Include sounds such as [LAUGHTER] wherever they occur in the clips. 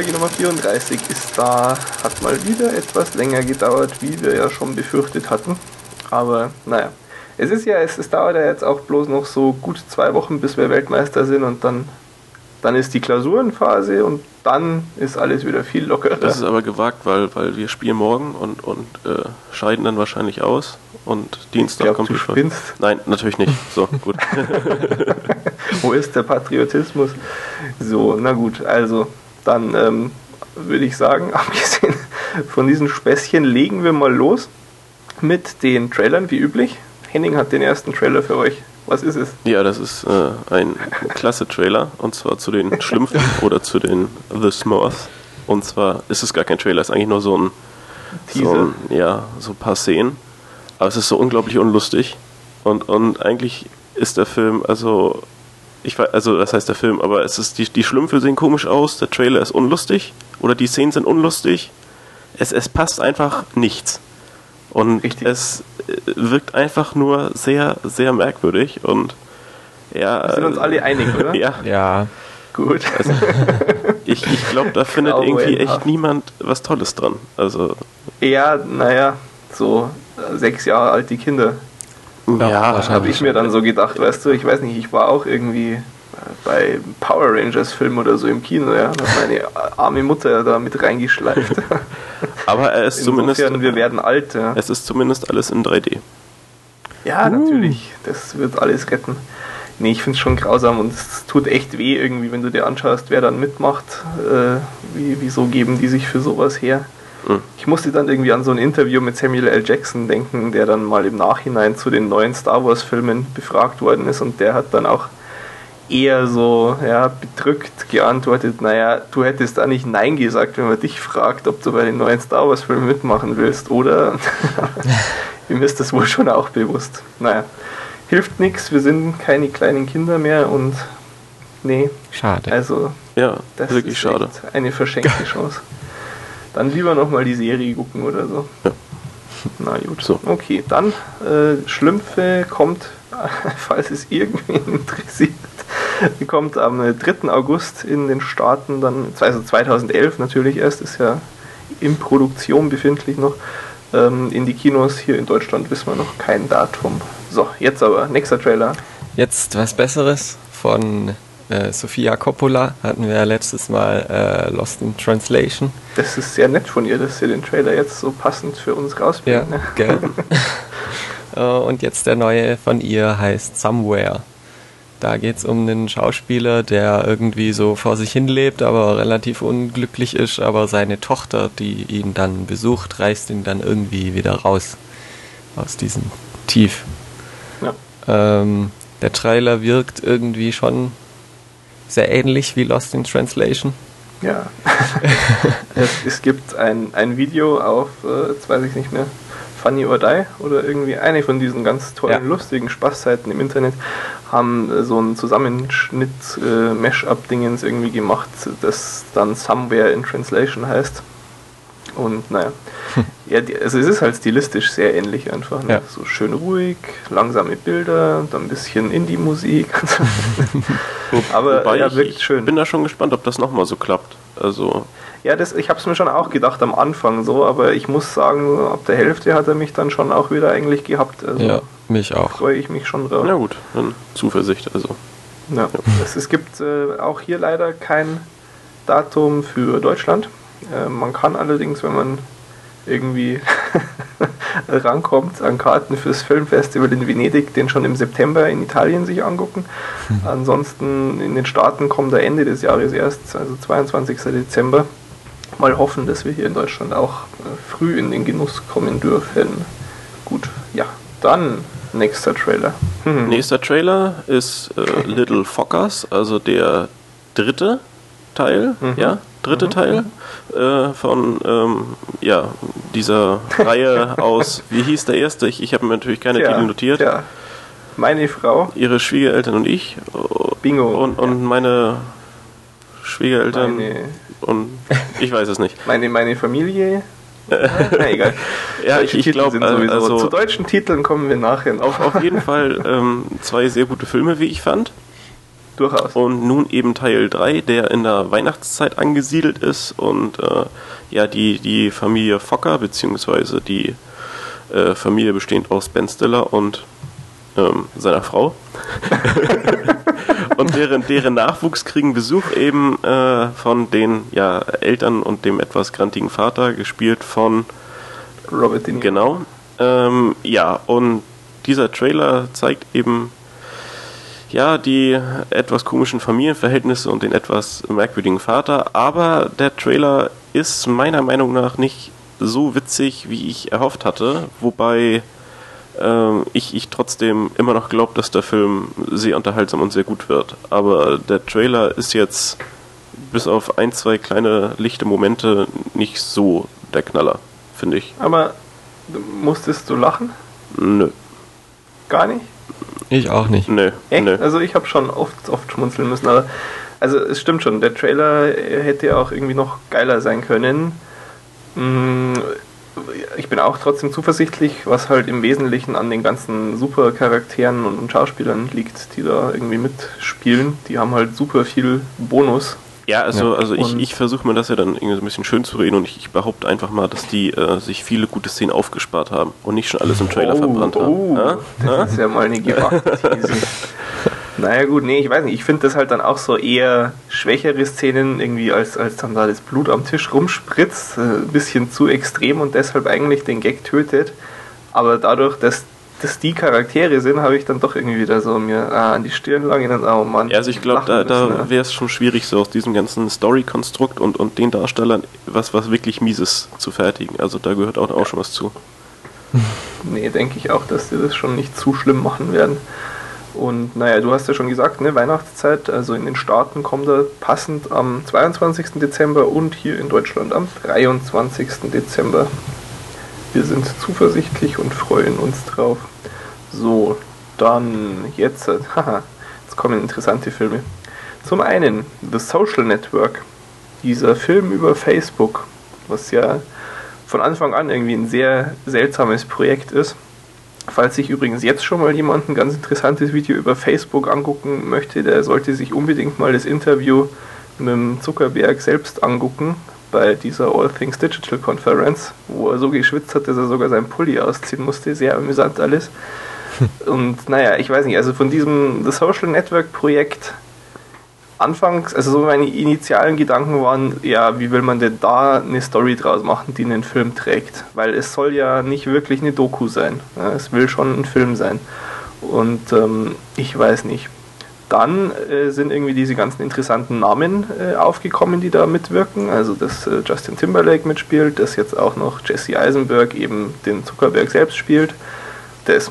Folge Nummer 34 ist da. Hat mal wieder etwas länger gedauert, wie wir ja schon befürchtet hatten. Aber naja, es ist ja, es, es dauert ja jetzt auch bloß noch so gut zwei Wochen, bis wir Weltmeister sind und dann, dann ist die Klausurenphase und dann ist alles wieder viel lockerer. Das ist aber gewagt, weil, weil wir spielen morgen und, und äh, scheiden dann wahrscheinlich aus und Dienstag glaub, kommt du die Folge. Nein, natürlich nicht. So, gut. [LAUGHS] Wo ist der Patriotismus? So, na gut, also dann ähm, würde ich sagen, [LAUGHS] abgesehen von diesen Späßchen, legen wir mal los mit den Trailern, wie üblich. Henning hat den ersten Trailer für euch. Was ist es? Ja, das ist äh, ein klasse Trailer und zwar zu den Schlümpfen [LAUGHS] oder zu den The Smurfs. Und zwar ist es gar kein Trailer, es ist eigentlich nur so ein, so ein ja, so ein paar Szenen. Aber es ist so unglaublich unlustig. Und, und eigentlich ist der Film, also, ich weiß, also das heißt der Film, aber es ist, die, die Schlümpfe sehen komisch aus, der Trailer ist unlustig oder die Szenen sind unlustig. Es, es passt einfach nichts. Und Richtig. es äh, wirkt einfach nur sehr, sehr merkwürdig und ja. Wir sind uns alle einig, [LAUGHS] oder? Ja, Ja, Gut. ich, ich glaube, da findet Grauenhaft. irgendwie echt niemand was Tolles dran. Also, Ja, naja, so sechs Jahre alt die Kinder. Ja, wahrscheinlich. Habe ich mir dann so gedacht, weißt du, ich weiß nicht, ich war auch irgendwie bei Power Rangers Film oder so im Kino, ja, da hat meine arme Mutter da mit reingeschleift. [LAUGHS] aber er ist zumindest, wir werden alt, ja. es ist zumindest alles in 3D. Ja, natürlich, das wird alles retten. Nee, ich finde es schon grausam und es tut echt weh irgendwie, wenn du dir anschaust, wer dann mitmacht. Äh, wie, wieso geben die sich für sowas her? Mhm. Ich musste dann irgendwie an so ein Interview mit Samuel L. Jackson denken, der dann mal im Nachhinein zu den neuen Star Wars-Filmen befragt worden ist und der hat dann auch eher so ja, bedrückt geantwortet, naja, du hättest da nicht Nein gesagt, wenn man dich fragt, ob du bei den neuen Star Wars-Filmen mitmachen willst, oder? [LAUGHS] Ihm ist das wohl schon auch bewusst. Naja, hilft nichts, wir sind keine kleinen Kinder mehr und nee, schade. also Ja, das wirklich ist schade. echt eine verschenkte Chance. Dann lieber nochmal die Serie gucken oder so. Ja. Na gut. So. Okay, dann äh, Schlümpfe kommt, [LAUGHS] falls es irgendwen interessiert, kommt am äh, 3. August in den Staaten, dann, also 2011 natürlich erst, ist ja in Produktion befindlich noch. Ähm, in die Kinos hier in Deutschland wissen wir noch kein Datum. So, jetzt aber, nächster Trailer. Jetzt was Besseres von äh, Sofia Coppola. Hatten wir ja letztes Mal äh, Lost in Translation. Das ist sehr nett von ihr, dass sie den Trailer jetzt so passend für uns rausbringt. Ja, ne? gell. [LAUGHS] [LAUGHS] Äh, Und jetzt der neue von ihr heißt Somewhere. Da geht es um einen Schauspieler, der irgendwie so vor sich hin lebt, aber relativ unglücklich ist. Aber seine Tochter, die ihn dann besucht, reißt ihn dann irgendwie wieder raus aus diesem Tief. Ja. Ähm, der Trailer wirkt irgendwie schon sehr ähnlich wie Lost in Translation. Ja. [LAUGHS] es, es gibt ein, ein Video auf, äh, jetzt weiß ich nicht mehr, Funny or Die oder irgendwie eine von diesen ganz tollen, Ja. lustigen Spaßseiten im Internet haben äh, so einen Zusammenschnitt äh, Mash-up-Dingens irgendwie gemacht, das dann Somewhere in Translation heißt. Und naja, ja, also es ist halt stilistisch sehr ähnlich einfach. Ne? Ja. So schön ruhig, langsame Bilder, dann ein bisschen Indie-Musik. [LAUGHS] Aber Wobei ja, ich, wirkt ich schön. bin da schon gespannt, ob das nochmal so klappt. Also, Ja, das, ich habe es mir schon auch gedacht am Anfang so, aber ich muss sagen, ab der Hälfte hat er mich dann schon auch wieder eigentlich gehabt. Also Ja, mich auch. freue ich mich schon drauf. na gut, dann Zuversicht. Also, Ja. Es, es gibt äh, auch hier leider kein Datum für Deutschland. Äh, man kann allerdings, wenn man irgendwie [LAUGHS] rankommt an Karten fürs Filmfestival in Venedig, den schon im September in Italien sich angucken. Ansonsten in den Staaten kommt er Ende des Jahres erst, also 22. Dezember. Mal hoffen, dass wir hier in Deutschland auch äh, früh in den Genuss kommen dürfen. Gut, ja, dann nächster Trailer. Hm. nächster Trailer ist äh, Little Fockers, also der dritte Teil, Mhm. ja, dritte Teil äh, von ähm, ja, dieser Reihe [LAUGHS] aus, wie hieß der erste? Ich, ich habe mir natürlich keine Titel notiert. tja. Meine Frau, Ihre Schwiegereltern und ich Bingo. und, und meine Schwiegereltern meine, und ich weiß es nicht. [LAUGHS] meine, meine Familie. Na egal. [LAUGHS] Ja, ich, ich glaube, also Zu deutschen Titeln kommen wir nachher noch. auf, auf jeden Fall ähm, zwei sehr gute Filme, wie ich fand. Durchaus. Und nun eben Teil 3, der in der Weihnachtszeit angesiedelt ist und äh, ja, die, die Familie Fokker, beziehungsweise die äh, Familie bestehend aus Ben Stiller und ähm, seiner Frau. [LAUGHS] und deren, deren Nachwuchs kriegen Besuch eben äh, von den ja, Eltern und dem etwas grantigen Vater, gespielt von Robert De Niro. Genau. Ähm, ja, und dieser Trailer zeigt eben ja die etwas komischen Familienverhältnisse und den etwas merkwürdigen Vater, aber der Trailer ist meiner Meinung nach nicht so witzig, wie ich erhofft hatte, wobei ähm, ich, ich trotzdem immer noch glaube, dass der Film sehr unterhaltsam und sehr gut wird. Aber der Trailer ist jetzt bis auf ein, zwei kleine lichte Momente nicht so der Knaller, finde ich. Aber musstest du lachen? Nö. Gar nicht? Ich auch nicht. Nö. Echt? Nö. Also ich habe schon oft, oft schmunzeln müssen, aber also es stimmt schon, der Trailer hätte auch irgendwie noch geiler sein können. Mm, Ich bin auch trotzdem zuversichtlich, was halt im Wesentlichen an den ganzen super Charakteren und, und Schauspielern liegt, die da irgendwie mitspielen. Die haben halt super viel Bonus. Ja, also, Ja. also ich, ich versuche mir das ja dann irgendwie so ein bisschen schön zu reden und ich, ich behaupte einfach mal, dass die äh, sich viele gute Szenen aufgespart haben und nicht schon alles im Trailer verbrannt haben. oh, Ja? Ja? das ist ja mal eine [LAUGHS] gewagte These. Naja gut, nee, ich weiß nicht. Ich finde das halt dann auch so eher schwächere Szenen, irgendwie als, als dann da das Blut am Tisch rumspritzt, äh, ein bisschen zu extrem und deshalb eigentlich den Gag tötet. Aber dadurch, dass das die Charaktere sind, habe ich dann doch irgendwie wieder so mir ah, an die Stirn lang und dann, oh Mann. Ja, also ich glaube, da, da wäre es schon schwierig, so aus diesem ganzen Story-Konstrukt und, und den Darstellern was, was wirklich Mieses zu fertigen. Also da gehört auch, auch schon was zu. [LAUGHS] Nee, denke ich auch, dass die das schon nicht zu schlimm machen werden. Und naja, du hast ja schon gesagt, ne, Weihnachtszeit, also in den Staaten kommt er passend am 22. Dezember und hier in Deutschland am 23. Dezember. Wir sind zuversichtlich und freuen uns drauf. So, dann jetzt, äh, [LAUGHS] haha, jetzt kommen interessante Filme. Zum einen The Social Network, dieser Film über Facebook, was ja von Anfang an irgendwie ein sehr seltsames Projekt ist. Falls sich übrigens jetzt schon mal jemand ein ganz interessantes Video über Facebook angucken möchte, der sollte sich unbedingt mal das Interview mit dem Zuckerberg selbst angucken bei dieser All Things Digital Conference, wo er so geschwitzt hat, dass er sogar seinen Pulli ausziehen musste. Sehr amüsant alles. Und naja, ich weiß nicht, also von diesem The Social Network Projekt anfangs, also so meine initialen Gedanken waren, ja, wie will man denn da eine Story draus machen, die einen Film trägt? Weil es soll ja nicht wirklich eine Doku sein. Ja, es will schon ein Film sein. Und ähm, ich weiß nicht. Dann äh, sind irgendwie diese ganzen interessanten Namen äh, aufgekommen, die da mitwirken. Also, dass äh, Justin Timberlake mitspielt, dass jetzt auch noch Jesse Eisenberg eben den Zuckerberg selbst spielt. Der ist,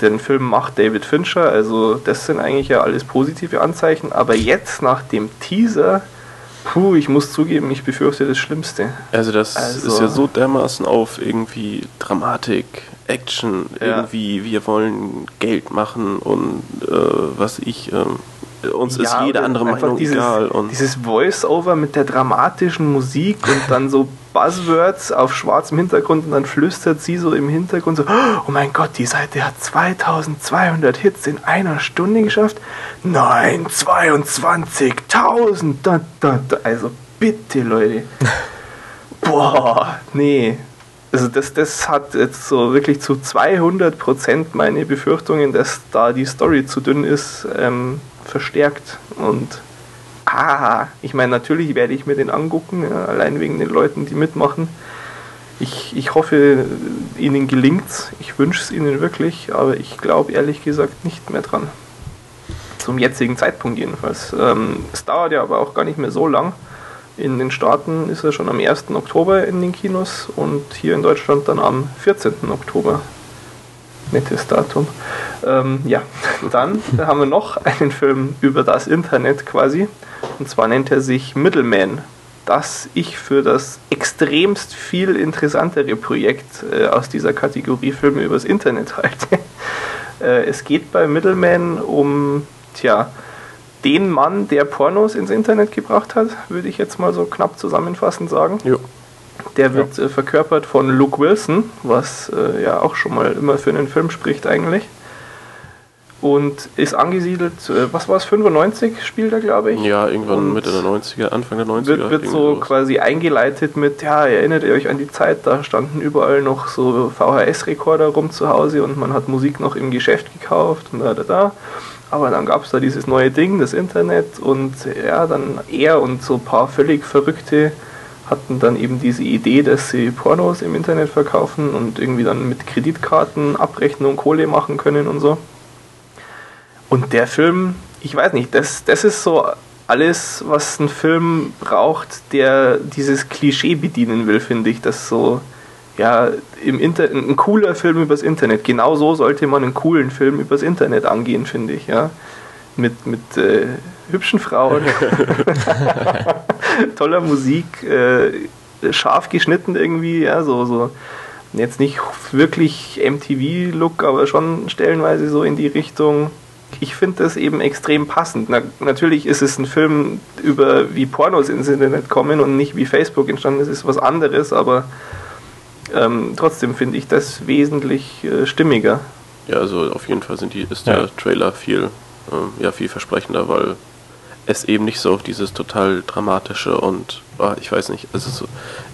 den Film macht David Fincher, also das sind eigentlich ja alles positive Anzeichen. Aber jetzt nach dem Teaser, puh, ich muss zugeben, ich befürchte das Schlimmste. Also das Also- ist ja so dermaßen auf irgendwie Dramatik, Action, Ja. irgendwie wir wollen Geld machen und äh, was ich, ähm, uns ist jede andere Meinung dieses, egal. Und dieses Voice-Over mit der dramatischen Musik und dann so Buzzwords auf schwarzem Hintergrund und dann flüstert sie so im Hintergrund so, oh mein Gott, die Seite hat 2200 Hits in einer Stunde geschafft. Nein, 22.000. Da, da, da. Also bitte, Leute. [LAUGHS] Boah, nee. Also das, das hat jetzt so wirklich zu 200% meine Befürchtungen, dass da die Story zu dünn ist, ähm, verstärkt. Und ich meine, natürlich werde ich mir den angucken, ja, allein wegen den Leuten, die mitmachen. Ich, ich hoffe, ihnen gelingt's. Ich wünsche es ihnen wirklich, aber ich glaube ehrlich gesagt nicht mehr dran. Zum jetzigen Zeitpunkt jedenfalls. Ähm, es dauert ja aber auch gar nicht mehr so lang. In den Staaten ist er schon am 1. Oktober in den Kinos und hier in Deutschland dann am 14. Oktober. Nettes Datum. Ähm, ja, dann [LAUGHS] haben wir noch einen Film über das Internet quasi. Und zwar nennt er sich Middleman. Das ich für das extremst viel interessantere Projekt äh, aus dieser Kategorie Filme übers Internet halte. [LAUGHS] Äh, es geht bei Middleman um, tja, den Mann, der Pornos ins Internet gebracht hat, würde ich jetzt mal so knapp zusammenfassend sagen. Jo. Der wird äh, verkörpert von Luke Wilson, was äh, ja auch schon mal immer für einen Film spricht eigentlich. und ist angesiedelt, äh, was war es, 95 spielt er, glaube ich. Ja, irgendwann Und Mitte der 90er, Anfang der 90er. Wird, wird so sowas. quasi eingeleitet mit, ja, erinnert ihr euch an die Zeit, da standen überall noch so VHS-Rekorder rum zu Hause und man hat Musik noch im Geschäft gekauft und da, da, da. Aber dann gab es da dieses neue Ding, das Internet und ja, dann er und so ein paar völlig Verrückte hatten dann eben diese Idee, dass sie Pornos im Internet verkaufen und irgendwie dann mit Kreditkarten Abrechnung Kohle machen können und so. Und der Film, ich weiß nicht, das, das ist so alles, was ein Film braucht, der dieses Klischee bedienen will, finde ich. Das so, ja, im Inter ein cooler Film übers Internet. Genau so sollte man einen coolen Film übers Internet angehen, finde ich, ja. Mit, mit äh, hübschen Frauen, [LAUGHS] [LAUGHS] [LAUGHS] toller Musik, äh, scharf geschnitten irgendwie, ja, so, so. Jetzt nicht wirklich MTV-Look, aber schon stellenweise so in die Richtung. Ich finde das eben extrem passend. Na, natürlich ist es ein Film über wie Pornos ins Internet kommen und nicht wie Facebook entstanden ist, ist was anderes, aber ähm, trotzdem finde ich das wesentlich äh, stimmiger. Ja, also auf jeden Fall sind die, ist der Ja. Trailer viel, ähm, ja, vielversprechender, weil es eben nicht so auf dieses total dramatische und ah, ich weiß nicht, es ist so,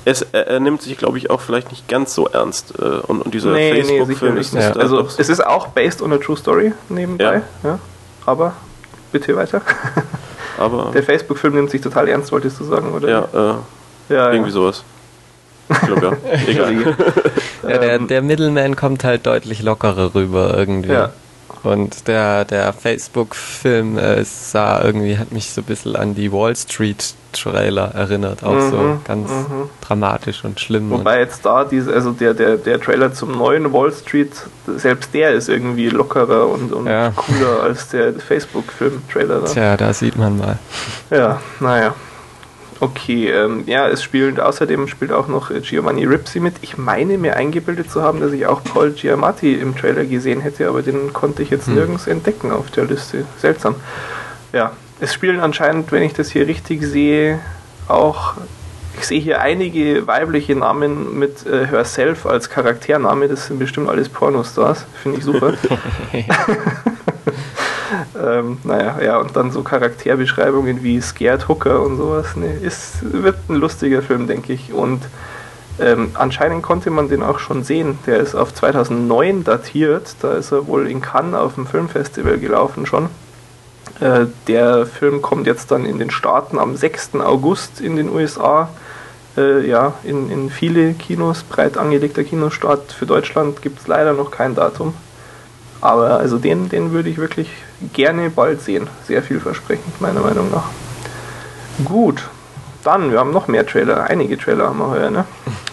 es, er, er nimmt sich, glaube ich, auch vielleicht nicht ganz so ernst äh, und, und dieser Facebook-Film ist, Ja. ist Also doch so- es ist auch based on a true story nebenbei, ja. aber bitte weiter. [LAUGHS] aber Der Facebook-Film nimmt sich total ernst, wolltest du sagen, oder? ja, äh, ja, irgendwie sowas. Ich glaube ja. [LAUGHS] Egal. Ja, der, Ähm, der Middleman kommt halt deutlich lockerer rüber irgendwie. Ja. Und der, der Facebook-Film äh, sah irgendwie, hat mich so ein bisschen an die Wall Street-Trailer erinnert. Auch so Mhm, ganz mhm. dramatisch und schlimm. Wobei jetzt da diese, also der, der, der Trailer zum neuen Wall Street, selbst der ist irgendwie lockerer und, und Ja. cooler als der Facebook-Film-Trailer. und, Da. tja, da sieht man mal. Ja, naja. Okay, ähm, ja, es spielt außerdem spielt auch noch Giovanni Ripsi mit. Ich meine mir eingebildet zu haben, dass ich auch Paul Giamatti im Trailer gesehen hätte, aber den konnte ich jetzt Hm. nirgends entdecken auf der Liste. Seltsam. Ja, es spielen anscheinend, wenn ich das hier richtig sehe, auch ich sehe hier einige weibliche Namen mit äh, Herself als Charaktername. Das sind bestimmt alles Pornostars. Finde ich super. [LAUGHS] [LAUGHS] ähm, naja, ja, und dann so Charakterbeschreibungen wie Scared Hooker und sowas. Nee, ist, wird ein lustiger Film, denke ich. Und ähm, anscheinend konnte man den auch schon sehen. Der ist auf 2009 datiert. Da ist er wohl in Cannes auf dem Filmfestival gelaufen schon. Äh, der Film kommt jetzt dann in den Staaten am 6. August in den USA. Äh, ja, in, in viele Kinos, breit angelegter Kinostart. Für Deutschland gibt es leider noch kein Datum. Aber also den, den würde ich wirklich gerne bald sehen. Sehr vielversprechend, meiner Meinung nach. Gut, dann, wir haben noch mehr Trailer. Einige Trailer haben wir heuer, ne?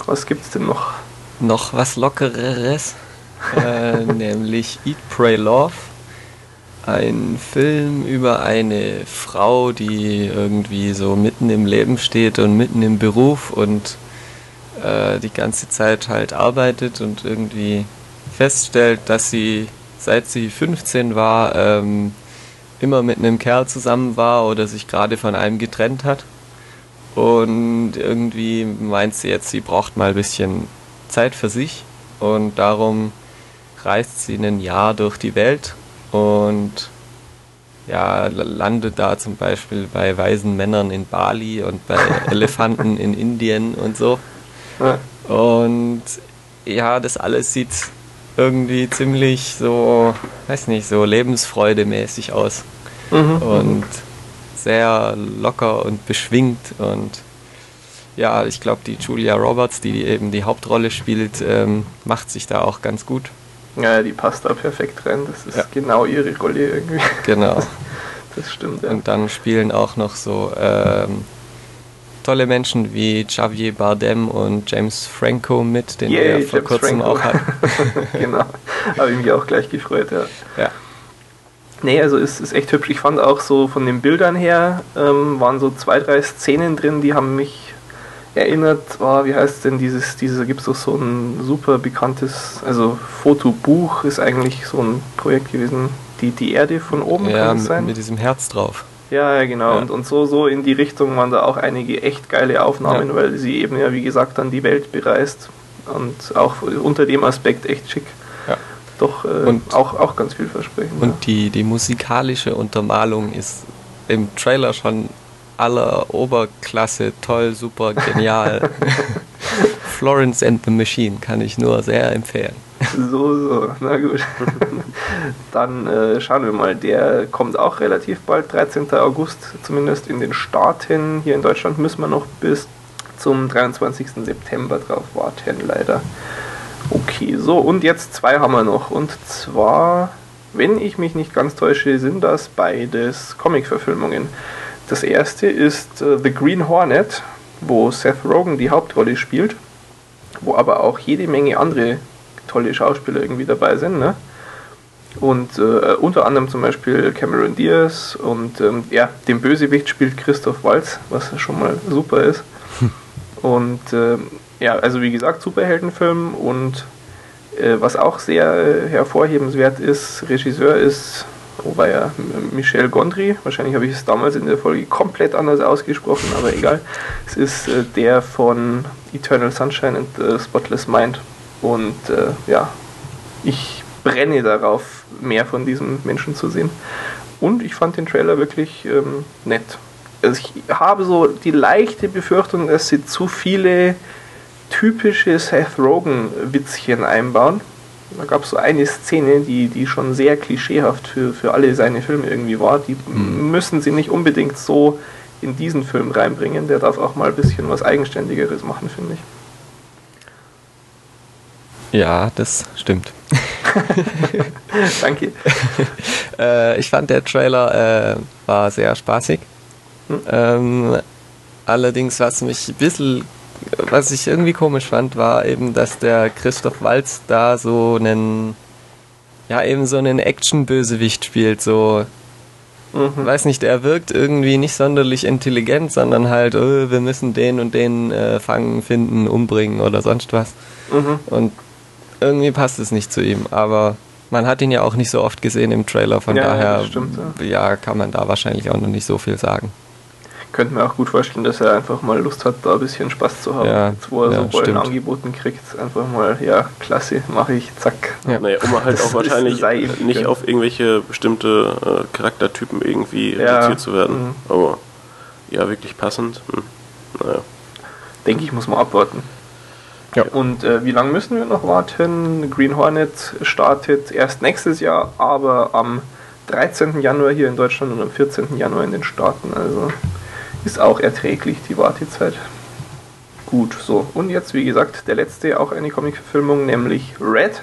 Was gibt's denn noch? Noch was Lockereres, [LAUGHS] äh, nämlich Eat, Pray, Love. Ein Film über eine Frau, die irgendwie so mitten im Leben steht und mitten im Beruf und äh, die ganze Zeit halt arbeitet und irgendwie feststellt, dass sie seit sie 15 war ähm, immer mit einem Kerl zusammen war oder sich gerade von einem getrennt hat. Und irgendwie meint sie jetzt, sie braucht mal ein bisschen Zeit für sich und darum reist sie ein Jahr durch die Welt und ja, landet da zum Beispiel bei weisen Männern in Bali und bei [LAUGHS] Elefanten in Indien und so. Und ja, das alles sieht irgendwie ziemlich so, weiß nicht, so lebensfreudemäßig aus mhm. und sehr locker und beschwingt und ja, ich glaube, die Julia Roberts, die eben die Hauptrolle spielt, ähm, macht sich da auch ganz gut. ja, die passt da perfekt rein. Das ist Ja. genau ihre Rolle irgendwie. Genau. [LAUGHS] Das stimmt, ja. Und dann spielen auch noch so ähm, tolle Menschen wie Javier Bardem und James Franco mit, den Yay, wir vor James kurzem Franco. auch hatten. [LAUGHS] genau. Habe ich mich auch gleich gefreut, ja. Ja. Nee, also es ist echt hübsch. Ich fand auch so von den Bildern her, ähm, waren so zwei, drei Szenen drin, die haben mich erinnert, oh, wie heißt denn dieses, diese, gibt es doch so ein super bekanntes, also Fotobuch ist eigentlich so ein Projekt gewesen, die, die Erde von oben Ja, kann es sein? mit diesem Herz drauf. Ja, ja, genau. Ja. Und, und so, so in die Richtung waren da auch einige echt geile Aufnahmen, Ja. weil sie eben ja, wie gesagt, dann die Welt bereist. Und auch unter dem Aspekt echt schick. Ja. doch äh, Und- auch, auch ganz vielversprechend. Und die, die musikalische Untermalung ist im Trailer schon aller Oberklasse, toll, super, genial. [LAUGHS] [LAUGHS] Florence and the Machine kann ich nur sehr empfehlen. [LAUGHS] So, so, na gut. [LAUGHS] Dann äh, schauen wir mal. Der kommt auch relativ bald, 13. August, zumindest in den Staaten. Hier in Deutschland müssen wir noch bis zum 23. September drauf warten, leider. Okay, so, und jetzt zwei haben wir noch. Und zwar, wenn ich mich nicht ganz täusche, sind das beides Comic-Verfilmungen. Das erste ist äh, The Green Hornet, wo Seth Rogen die Hauptrolle spielt, wo aber auch jede Menge andere tolle Schauspieler irgendwie dabei sind. Ne? Und äh, unter anderem zum Beispiel Cameron Diaz und ähm, ja, den Bösewicht spielt Christoph Waltz, was schon mal super ist. [LAUGHS] Und ähm, ja, also wie gesagt, Superheldenfilm und äh, was auch sehr äh, hervorhebenswert ist, Regisseur ist, war ja Michel Gondry, wahrscheinlich habe ich es damals in der Folge komplett anders ausgesprochen, aber egal. Es ist äh, der von Eternal Sunshine and the Spotless Mind. Und äh, ja, ich brenne darauf, mehr von diesem Menschen zu sehen. Und ich fand den Trailer wirklich ähm, nett. Also ich habe so die leichte Befürchtung, dass sie zu viele typische Seth Rogen-Witzchen einbauen. Da gab es so eine Szene, die, die schon sehr klischeehaft für, für alle seine Filme irgendwie war. Die müssen sie nicht unbedingt so in diesen Film reinbringen. Der darf auch mal ein bisschen was Eigenständigeres machen, finde ich. Ja, das stimmt. [LAUGHS] Danke. [LAUGHS] Äh, ich fand der Trailer äh, war sehr spaßig. Hm. Ähm, allerdings, was mich ein bisschen, was ich irgendwie komisch fand, war eben, dass der Christoph Waltz da so einen, ja, eben so einen Action-Bösewicht spielt. So, Mhm. weiß nicht, er wirkt irgendwie nicht sonderlich intelligent, sondern halt, oh, wir müssen den und den äh, fangen, finden, umbringen oder sonst was. Mhm. Und irgendwie passt es nicht zu ihm, aber man hat ihn ja auch nicht so oft gesehen im Trailer, von Ja, daher stimmt, ja, kann man da wahrscheinlich auch noch nicht so viel sagen. Könnte mir auch gut vorstellen, dass er einfach mal Lust hat, da ein bisschen Spaß zu haben. Ja, Jetzt, wo er ja, so Rollen stimmt. angeboten kriegt, einfach mal, ja, klasse, mache ich, zack. Ja. Naja, um halt Das auch wahrscheinlich nicht gegönnt. auf irgendwelche bestimmte äh, Charaktertypen irgendwie Ja, reduziert zu werden. mhm. Aber ja, wirklich passend. Hm. Naja. Denke ich, muss man abwarten. Ja. Und äh, wie lange müssen wir noch warten? Green Hornet startet erst nächstes Jahr, aber am 13. Januar hier in Deutschland und am 14. Januar in den Staaten. Also ist auch erträglich die Wartezeit. Gut, so. Und jetzt, wie gesagt, der letzte, auch eine Comic-Verfilmung, nämlich Red.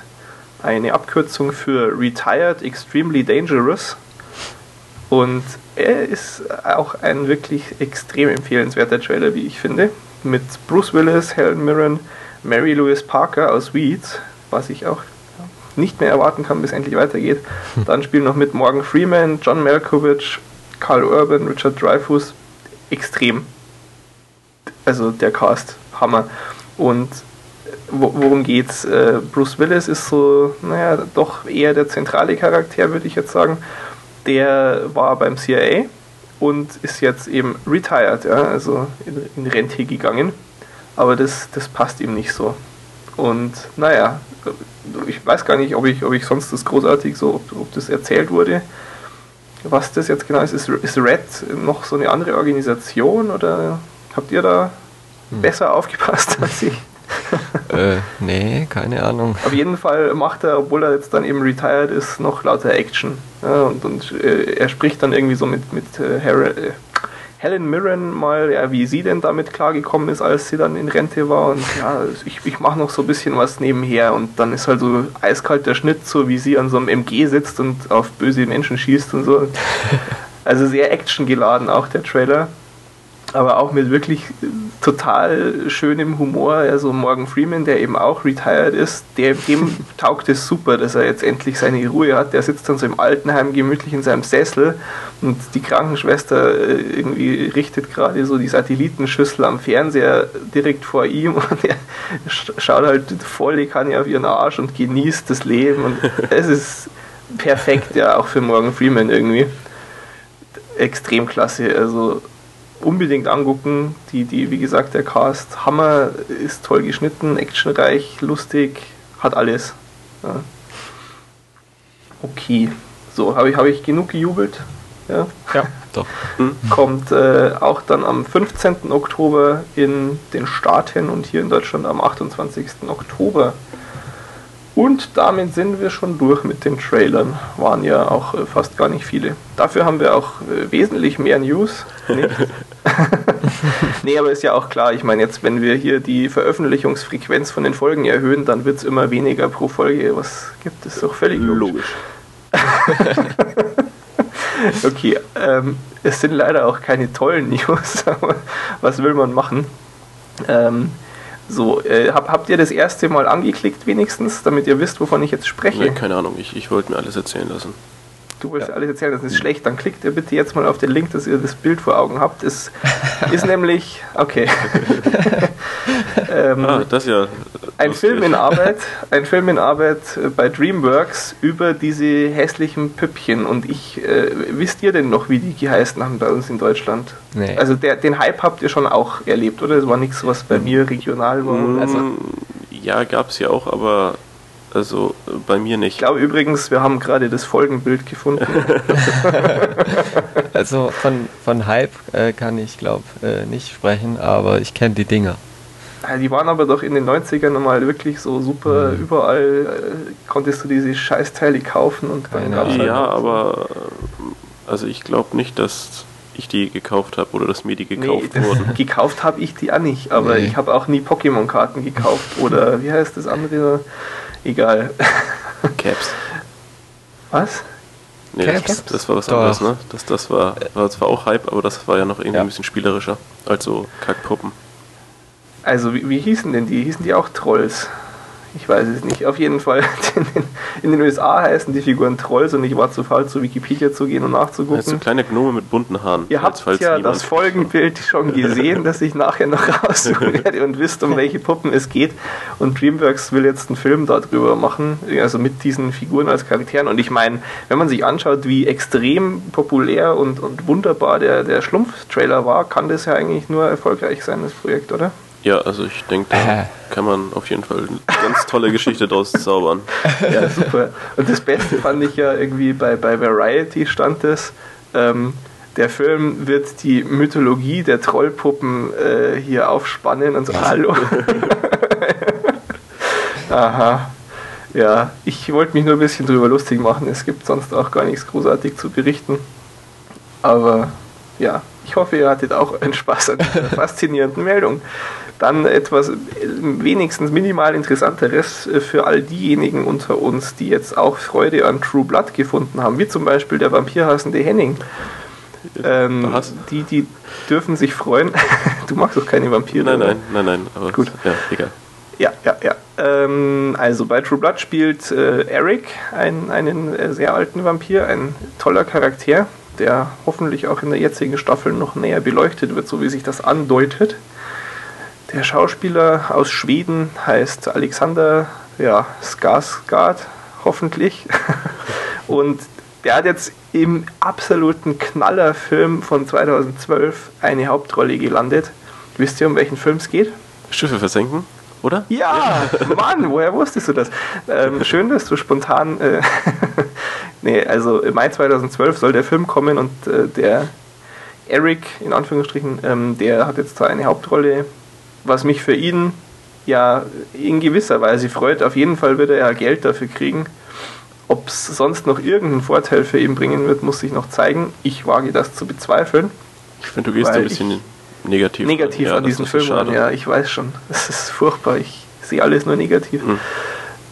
Eine Abkürzung für Retired Extremely Dangerous. Und er ist auch ein wirklich extrem empfehlenswerter Trailer, wie ich finde. Mit Bruce Willis, Helen Mirren, Mary Louise Parker aus Weeds, was ich auch nicht mehr erwarten kann, bis endlich weitergeht. [LAUGHS] Dann spielen noch mit Morgan Freeman, John Malkovich, Carl Urban, Richard Dreyfuss. Extrem. Also der Cast, Hammer. Und wo- worum geht's? Äh, Bruce Willis ist so, naja, doch eher der zentrale Charakter, würde ich jetzt sagen. Der war beim CIA und ist jetzt eben retired, ja, also in, in Rente gegangen. Aber das, das passt ihm nicht so. Und naja, ich weiß gar nicht, ob ich, ob ich sonst das großartig so, ob, ob das erzählt wurde. Was das jetzt genau ist, ist, ist Red noch so eine andere Organisation oder habt ihr da besser aufgepasst [LAUGHS] als ich? Äh, nee, keine Ahnung. Auf jeden Fall macht er, obwohl er jetzt dann eben retired ist, noch lauter Action. Ja, und und äh, er spricht dann irgendwie so mit, mit äh, Har- äh, Helen Mirren mal, ja, wie sie denn damit klargekommen ist, als sie dann in Rente war. Und ja, ich, ich mache noch so ein bisschen was nebenher. Und dann ist halt so eiskalt der Schnitt, so wie sie an so einem MG sitzt und auf böse Menschen schießt und so. [LAUGHS] Also sehr actiongeladen auch der Trailer aber auch mit wirklich äh, total schönem Humor. Also Morgan Freeman, der eben auch retired ist, der, dem [LAUGHS] taugt es super, dass er jetzt endlich seine Ruhe hat. Der sitzt dann so im Altenheim gemütlich in seinem Sessel und die Krankenschwester äh, irgendwie richtet gerade so die Satellitenschüssel am Fernseher direkt vor ihm [LAUGHS] und er sch- schaut halt volle Kanne auf ihren Arsch und genießt das Leben und [LAUGHS] es ist perfekt, ja, auch für Morgan Freeman irgendwie. Extrem klasse, also unbedingt angucken. Die, die, wie gesagt, der Cast Hammer ist toll geschnitten, actionreich, lustig, hat alles. Ja. okay. So, habe ich, hab ich genug gejubelt? Ja, Ja, doch. kommt äh, auch dann am 15. Oktober in den Staaten und hier in Deutschland am 28. Oktober. Und damit sind wir schon durch mit den Trailern. Waren ja auch äh, fast gar nicht viele. Dafür haben wir auch äh, wesentlich mehr News. [LAUGHS] Nee, aber ist ja auch klar. Ich meine, jetzt, wenn wir hier die Veröffentlichungsfrequenz von den Folgen erhöhen, dann wird es immer weniger pro Folge. Was gibt es doch völlig logisch. Logisch. [LAUGHS] Okay, ähm, es sind leider auch keine tollen News, [LAUGHS] aber was will man machen? Ähm, so, äh, hab, habt ihr das erste Mal angeklickt wenigstens, damit ihr wisst, wovon ich jetzt spreche? Nee, keine Ahnung, ich, ich wollte mir alles erzählen lassen. Du willst alles erzählen, das ist schlecht. Dann klickt ihr bitte jetzt mal auf den Link, dass ihr das Bild vor Augen habt. Es [LAUGHS] ist nämlich, okay. [LAUGHS] ähm, Ah, das ja. ein lustig. Film in Arbeit, ein Film in Arbeit äh, bei DreamWorks über diese hässlichen Püppchen. Und ich, äh, wisst ihr denn noch, wie die geheißen haben bei uns in Deutschland? Nee. Also der, den Hype habt ihr schon auch erlebt, oder? Das war nichts, was bei mir regional war. Also, ja, gab es ja auch, aber also äh, bei mir ich nicht. glaube übrigens, wir haben gerade das Folgenbild gefunden. [LAUGHS] Also von, von Hype äh, kann ich, glaube äh, nicht sprechen, aber ich kenne die Dinger. Die waren aber doch in den 90ern mal wirklich so super, Mhm. überall äh, konntest du diese Scheißteile kaufen und dann Keine gab's halt Ja, aber äh, also ich glaube nicht, dass ich die gekauft habe oder dass mir die gekauft nee, wurden. [LAUGHS] gekauft habe ich die auch nicht, aber Nee. ich habe auch nie Pokémon-Karten gekauft oder wie heißt das andere? Egal. Caps. Was? Nee, Caps? das, das war was Doch. anderes, ne? Das, das war, war zwar auch Hype, aber das war ja noch irgendwie Ja. ein bisschen spielerischer als so Kackpuppen. Also wie, wie hießen denn die? Hießen die auch Trolls? Ich weiß es nicht. Auf jeden Fall, [LAUGHS] in den, in den USA heißen die Figuren Trolls und ich war zu faul, zu Wikipedia zu gehen und nachzugucken. Also so kleine Gnome mit bunten Haaren. Ihr habt ja das Folgenbild [LAUGHS] schon gesehen, das ich nachher noch [LAUGHS] raussuchen werde und wisst, um welche Puppen es geht. Und DreamWorks will jetzt einen Film darüber machen, also mit diesen Figuren als Charakteren. Und ich meine, wenn man sich anschaut, wie extrem populär und, und wunderbar der, der Schlumpf-Trailer war, kann das ja eigentlich nur erfolgreich sein, das Projekt, oder? Ja, also ich denke, da Äh. kann man auf jeden Fall eine ganz tolle Geschichte draus zaubern. [LAUGHS] Ja, super. Und das Beste fand ich ja irgendwie bei, bei Variety stand es, ähm, der Film wird die Mythologie der Trollpuppen äh, hier aufspannen und so, hallo. [LAUGHS] Aha. Ja, ich wollte mich nur ein bisschen drüber lustig machen. Es gibt sonst auch gar nichts großartig zu berichten. Aber ja, ich hoffe, ihr hattet auch einen [LAUGHS] Spaß an dieser faszinierenden Meldung. Dann etwas wenigstens minimal interessanteres äh, für all diejenigen unter uns, die jetzt auch Freude an True Blood gefunden haben, wie zum Beispiel der vampirhassende Henning. Ähm, die, die dürfen sich freuen. [LAUGHS] Du magst doch keine Vampire. Nein, nein, nein, nein, aber Gut. ja, egal. Ja, ja, ja. Ähm, also bei True Blood spielt äh, Eric ein, einen äh, sehr alten Vampir, ein toller Charakter, der hoffentlich auch in der jetzigen Staffel noch näher beleuchtet wird, so wie sich das andeutet. Der Schauspieler aus Schweden heißt Alexander ja, Skarsgård, hoffentlich. [LAUGHS] Und der hat jetzt im absoluten Knallerfilm von 2012 eine Hauptrolle gelandet. Wisst ihr, um welchen Film es geht? Schiffe versenken, oder? Ja, Mann, woher wusstest du das? Ähm, schön, dass du spontan. Äh, [LAUGHS] nee, also im Mai 2012 soll der Film kommen und äh, der Eric, in Anführungsstrichen, ähm, der hat jetzt da eine Hauptrolle, was mich für ihn ja in gewisser Weise freut. Auf jeden Fall wird er ja Geld dafür kriegen. Ob es sonst noch irgendeinen Vorteil für ihn bringen wird, muss sich noch zeigen. Ich wage das zu bezweifeln. Ich finde, du gehst ein bisschen negativ, negativ an das diesen Film schade. Ja, ich weiß schon. [LAUGHS] Das ist furchtbar. Ich sehe alles nur negativ. Hm.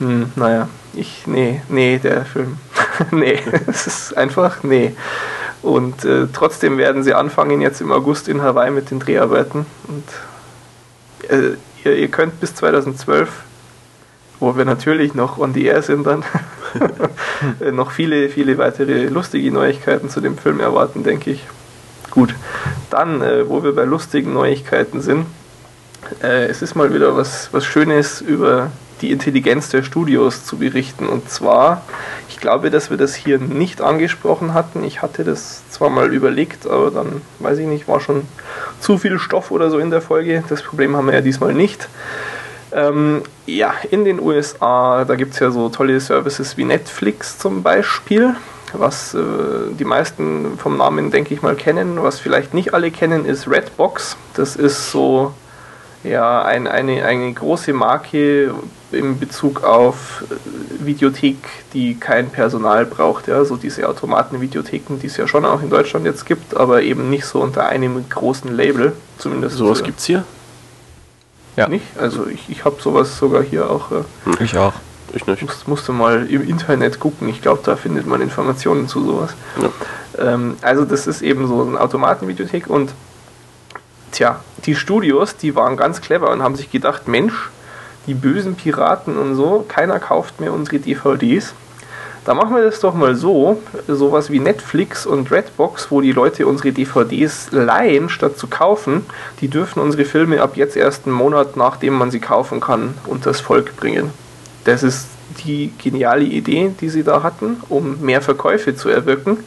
Hm, naja, ich, nee, nee, der Film. [LAUGHS] nee, [LAUGHS] es ist einfach, nee. Und äh, trotzdem werden sie anfangen jetzt im August in Hawaii mit den Dreharbeiten. Und äh, ihr, ihr könnt bis 2012, wo wir natürlich noch on the air sind dann, [LAUGHS] noch viele, viele weitere lustige Neuigkeiten zu dem Film erwarten, denke ich. Gut, dann, äh, wo wir bei lustigen Neuigkeiten sind, äh, es ist mal wieder was, was Schönes über die Intelligenz der Studios zu berichten. Und zwar, ich glaube, dass wir das hier nicht angesprochen hatten. Ich hatte das zwar mal überlegt, aber dann, weiß ich nicht, war schon zu viel Stoff oder so in der Folge. Das Problem haben wir ja diesmal nicht. Ähm, ja, in den USA, da gibt es ja so tolle Services wie Netflix zum Beispiel, was äh, die meisten vom Namen, denke ich mal, kennen. Was vielleicht nicht alle kennen, ist Redbox. Das ist so ja, ein, eine, eine große Marke in Bezug auf äh, Videothek, die kein Personal braucht. Ja, so diese Automaten-Videotheken, die es ja schon auch in Deutschland jetzt gibt, aber eben nicht so unter einem großen Label. Zumindest. Sowas gibt es hier? Ja. Nicht? Also ich, ich habe sowas sogar hier auch. Äh, hm. Ich auch. Ich nicht. Musst, musste mal im Internet gucken. Ich glaube, da findet man Informationen zu sowas. Ja. Ähm, also das ist eben so eine Automatenvideothek und tja, die Studios, die waren ganz clever und haben sich gedacht, Mensch, die bösen Piraten und so, keiner kauft mehr unsere DVDs. Da machen wir das doch mal so, sowas wie Netflix und Redbox, wo die Leute unsere DVDs leihen, statt zu kaufen, die dürfen unsere Filme ab jetzt erst einen Monat, nachdem man sie kaufen kann, unters Volk bringen. Das ist die geniale Idee, die sie da hatten, um mehr Verkäufe zu erwirken.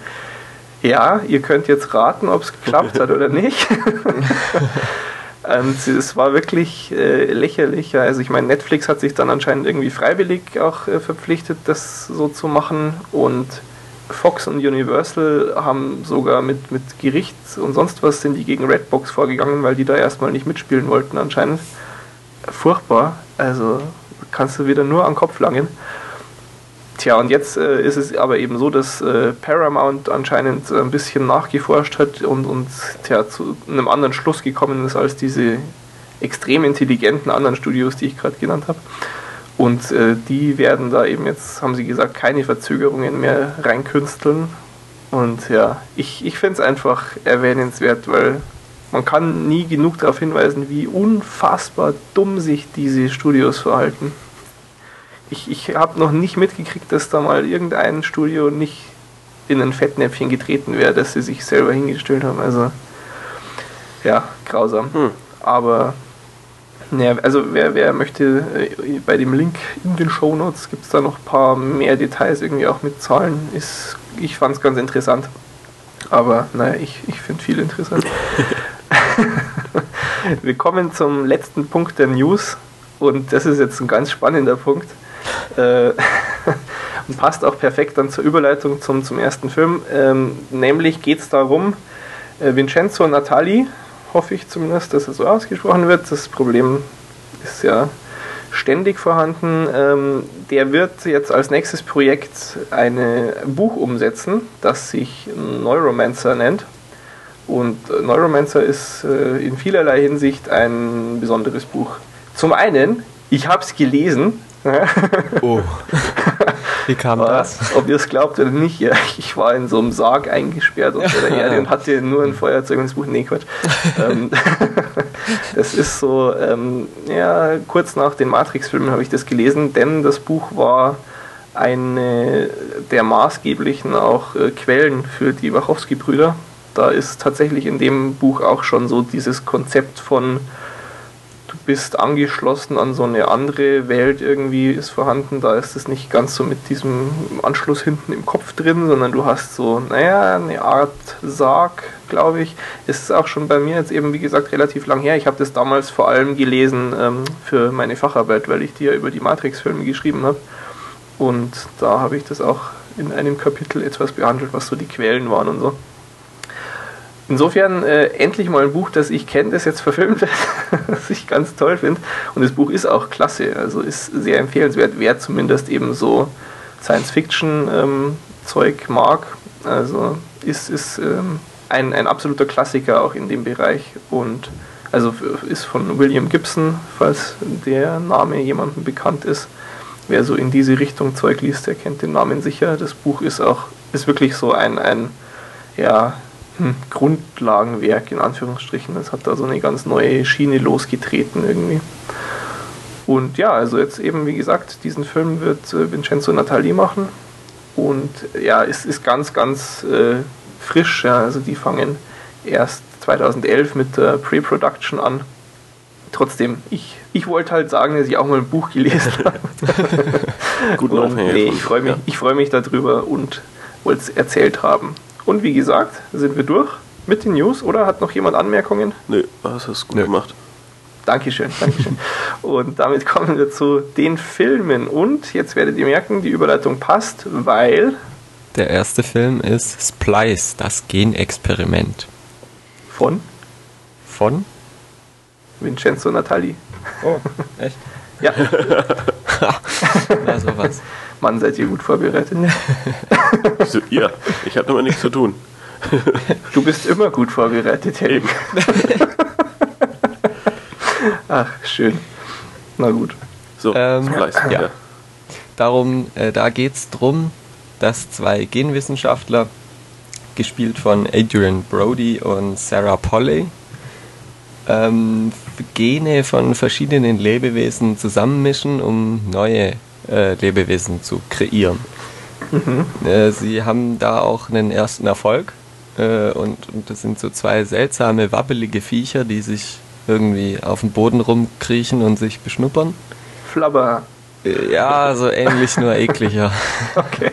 Ja, ihr könnt jetzt raten, ob es geklappt hat oder nicht. [LAUGHS] Und es war wirklich äh, lächerlich. Also ich meine, Netflix hat sich dann anscheinend irgendwie freiwillig auch äh, verpflichtet, das so zu machen. Und Fox und Universal haben sogar mit, mit Gericht und sonst was sind die gegen Redbox vorgegangen, weil die da erstmal nicht mitspielen wollten anscheinend. Furchtbar. Also kannst du wieder nur an den Kopf langen. Tja, und jetzt äh, ist es aber eben so, dass äh, Paramount anscheinend ein bisschen nachgeforscht hat und, und tja, zu einem anderen Schluss gekommen ist als diese extrem intelligenten anderen Studios, die ich gerade genannt habe. Und äh, die werden da eben jetzt, haben sie gesagt, keine Verzögerungen mehr reinkünsteln. Und ja, ich, ich finde es einfach erwähnenswert, weil man kann nie genug darauf hinweisen, wie unfassbar dumm sich diese Studios verhalten ich, ich habe noch nicht mitgekriegt, dass da mal irgendein Studio nicht in ein Fettnäpfchen getreten wäre, dass sie sich selber hingestellt haben. Also ja, grausam. Hm. Aber naja, also wer, wer möchte, äh, bei dem Link in den Show Notes gibt es da noch ein paar mehr Details, irgendwie auch mit Zahlen. Ist, ich fand es ganz interessant. Aber naja, ich, ich finde viel interessant. [LAUGHS] Wir kommen zum letzten Punkt der News. Und das ist jetzt ein ganz spannender Punkt. Äh, [LAUGHS] und passt auch perfekt dann zur Überleitung zum, zum ersten Film. Ähm, nämlich geht es darum, äh, Vincenzo Natali, hoffe ich zumindest, dass er so ausgesprochen wird. Das Problem ist ja ständig vorhanden. Ähm, der wird jetzt als nächstes Projekt ein Buch umsetzen, das sich Neuromancer nennt. Und Neuromancer ist äh, in vielerlei Hinsicht ein besonderes Buch. Zum einen, ich habe es gelesen, oh. [LAUGHS] Wie kam war, das? Ob ihr es glaubt oder nicht, ja, ich war in so einem Sarg eingesperrt unter der Erde und hatte nur ein Feuerzeug und das Buch. Nee, Quatsch. [LAUGHS] Ähm, [LAUGHS] das ist so, ähm, ja, kurz nach den Matrix-Filmen habe ich das gelesen, denn das Buch war eine der maßgeblichen auch äh, Quellen für die Wachowski-Brüder. Da ist tatsächlich in dem Buch auch schon so dieses Konzept von bist angeschlossen an so eine andere Welt irgendwie ist vorhanden. Da ist es nicht ganz so mit diesem Anschluss hinten im Kopf drin, sondern du hast so, naja, eine Art Sarg, glaube ich. Es ist auch schon bei mir jetzt eben, wie gesagt, relativ lang her. Ich habe das damals vor allem gelesen ähm, für meine Facharbeit, weil ich die ja über die Matrix-Filme geschrieben habe. Und da habe ich das auch in einem Kapitel etwas behandelt, was so die Quellen waren und so. Insofern äh, endlich mal ein Buch, das ich kenne, das jetzt verfilmt wird, [LAUGHS] was ich ganz toll finde. Und das Buch ist auch klasse, also ist sehr empfehlenswert, wer zumindest eben so Science-Fiction-Zeug ähm, mag. Also ist, ist ähm, ein, ein absoluter Klassiker auch in dem Bereich und also ist von William Gibson, falls der Name jemandem bekannt ist. Wer so in diese Richtung Zeug liest, der kennt den Namen sicher. Das Buch ist auch, ist wirklich so ein, ein ja, hm, Grundlagenwerk in Anführungsstrichen. Das hat da so eine ganz neue Schiene losgetreten irgendwie. Und ja, also jetzt eben, wie gesagt, diesen Film wird äh, Vincenzo Natali machen. Und ja, es ist ganz, ganz äh, frisch. Ja. Also die fangen erst 2011 mit der Pre-Production an. Trotzdem, ich, ich wollte halt sagen, dass ich auch mal ein Buch gelesen [LAUGHS] habe. Guten und, nee, ich freue mich, ja. freu mich darüber und wollte es erzählt haben. Und wie gesagt, sind wir durch mit den News oder hat noch jemand Anmerkungen? Nö, das hast du gut Nö. gemacht. Dankeschön, Dankeschön. [LAUGHS] Und damit kommen wir zu den Filmen. Und jetzt werdet ihr merken, die Überleitung passt, weil. Der erste Film ist Splice, das Genexperiment. Von? Von? Vincenzo Natali. Oh, echt? [LAUGHS] Ja. [LAUGHS] Na, sowas. [LAUGHS] Mann, seid ihr gut vorbereitet. [LAUGHS] So, ihr, ich habe damit nichts zu tun. [LAUGHS] Du bist immer gut vorbereitet, Helm. Ach, schön. Na gut. So, Ähm, ja. ja. Darum, äh, da geht es darum, dass zwei Genwissenschaftler, gespielt von Adrian Brody und Sarah Polley, ähm, Gene von verschiedenen Lebewesen zusammenmischen, um neue äh, Lebewesen zu kreieren. Äh, sie haben da auch einen ersten Erfolg äh, und, und das sind so zwei seltsame, wabbelige Viecher, die sich irgendwie auf dem Boden rumkriechen und sich beschnuppern. Flabber. Äh, Ja, so ähnlich, nur ekliger. [LAUGHS] Okay.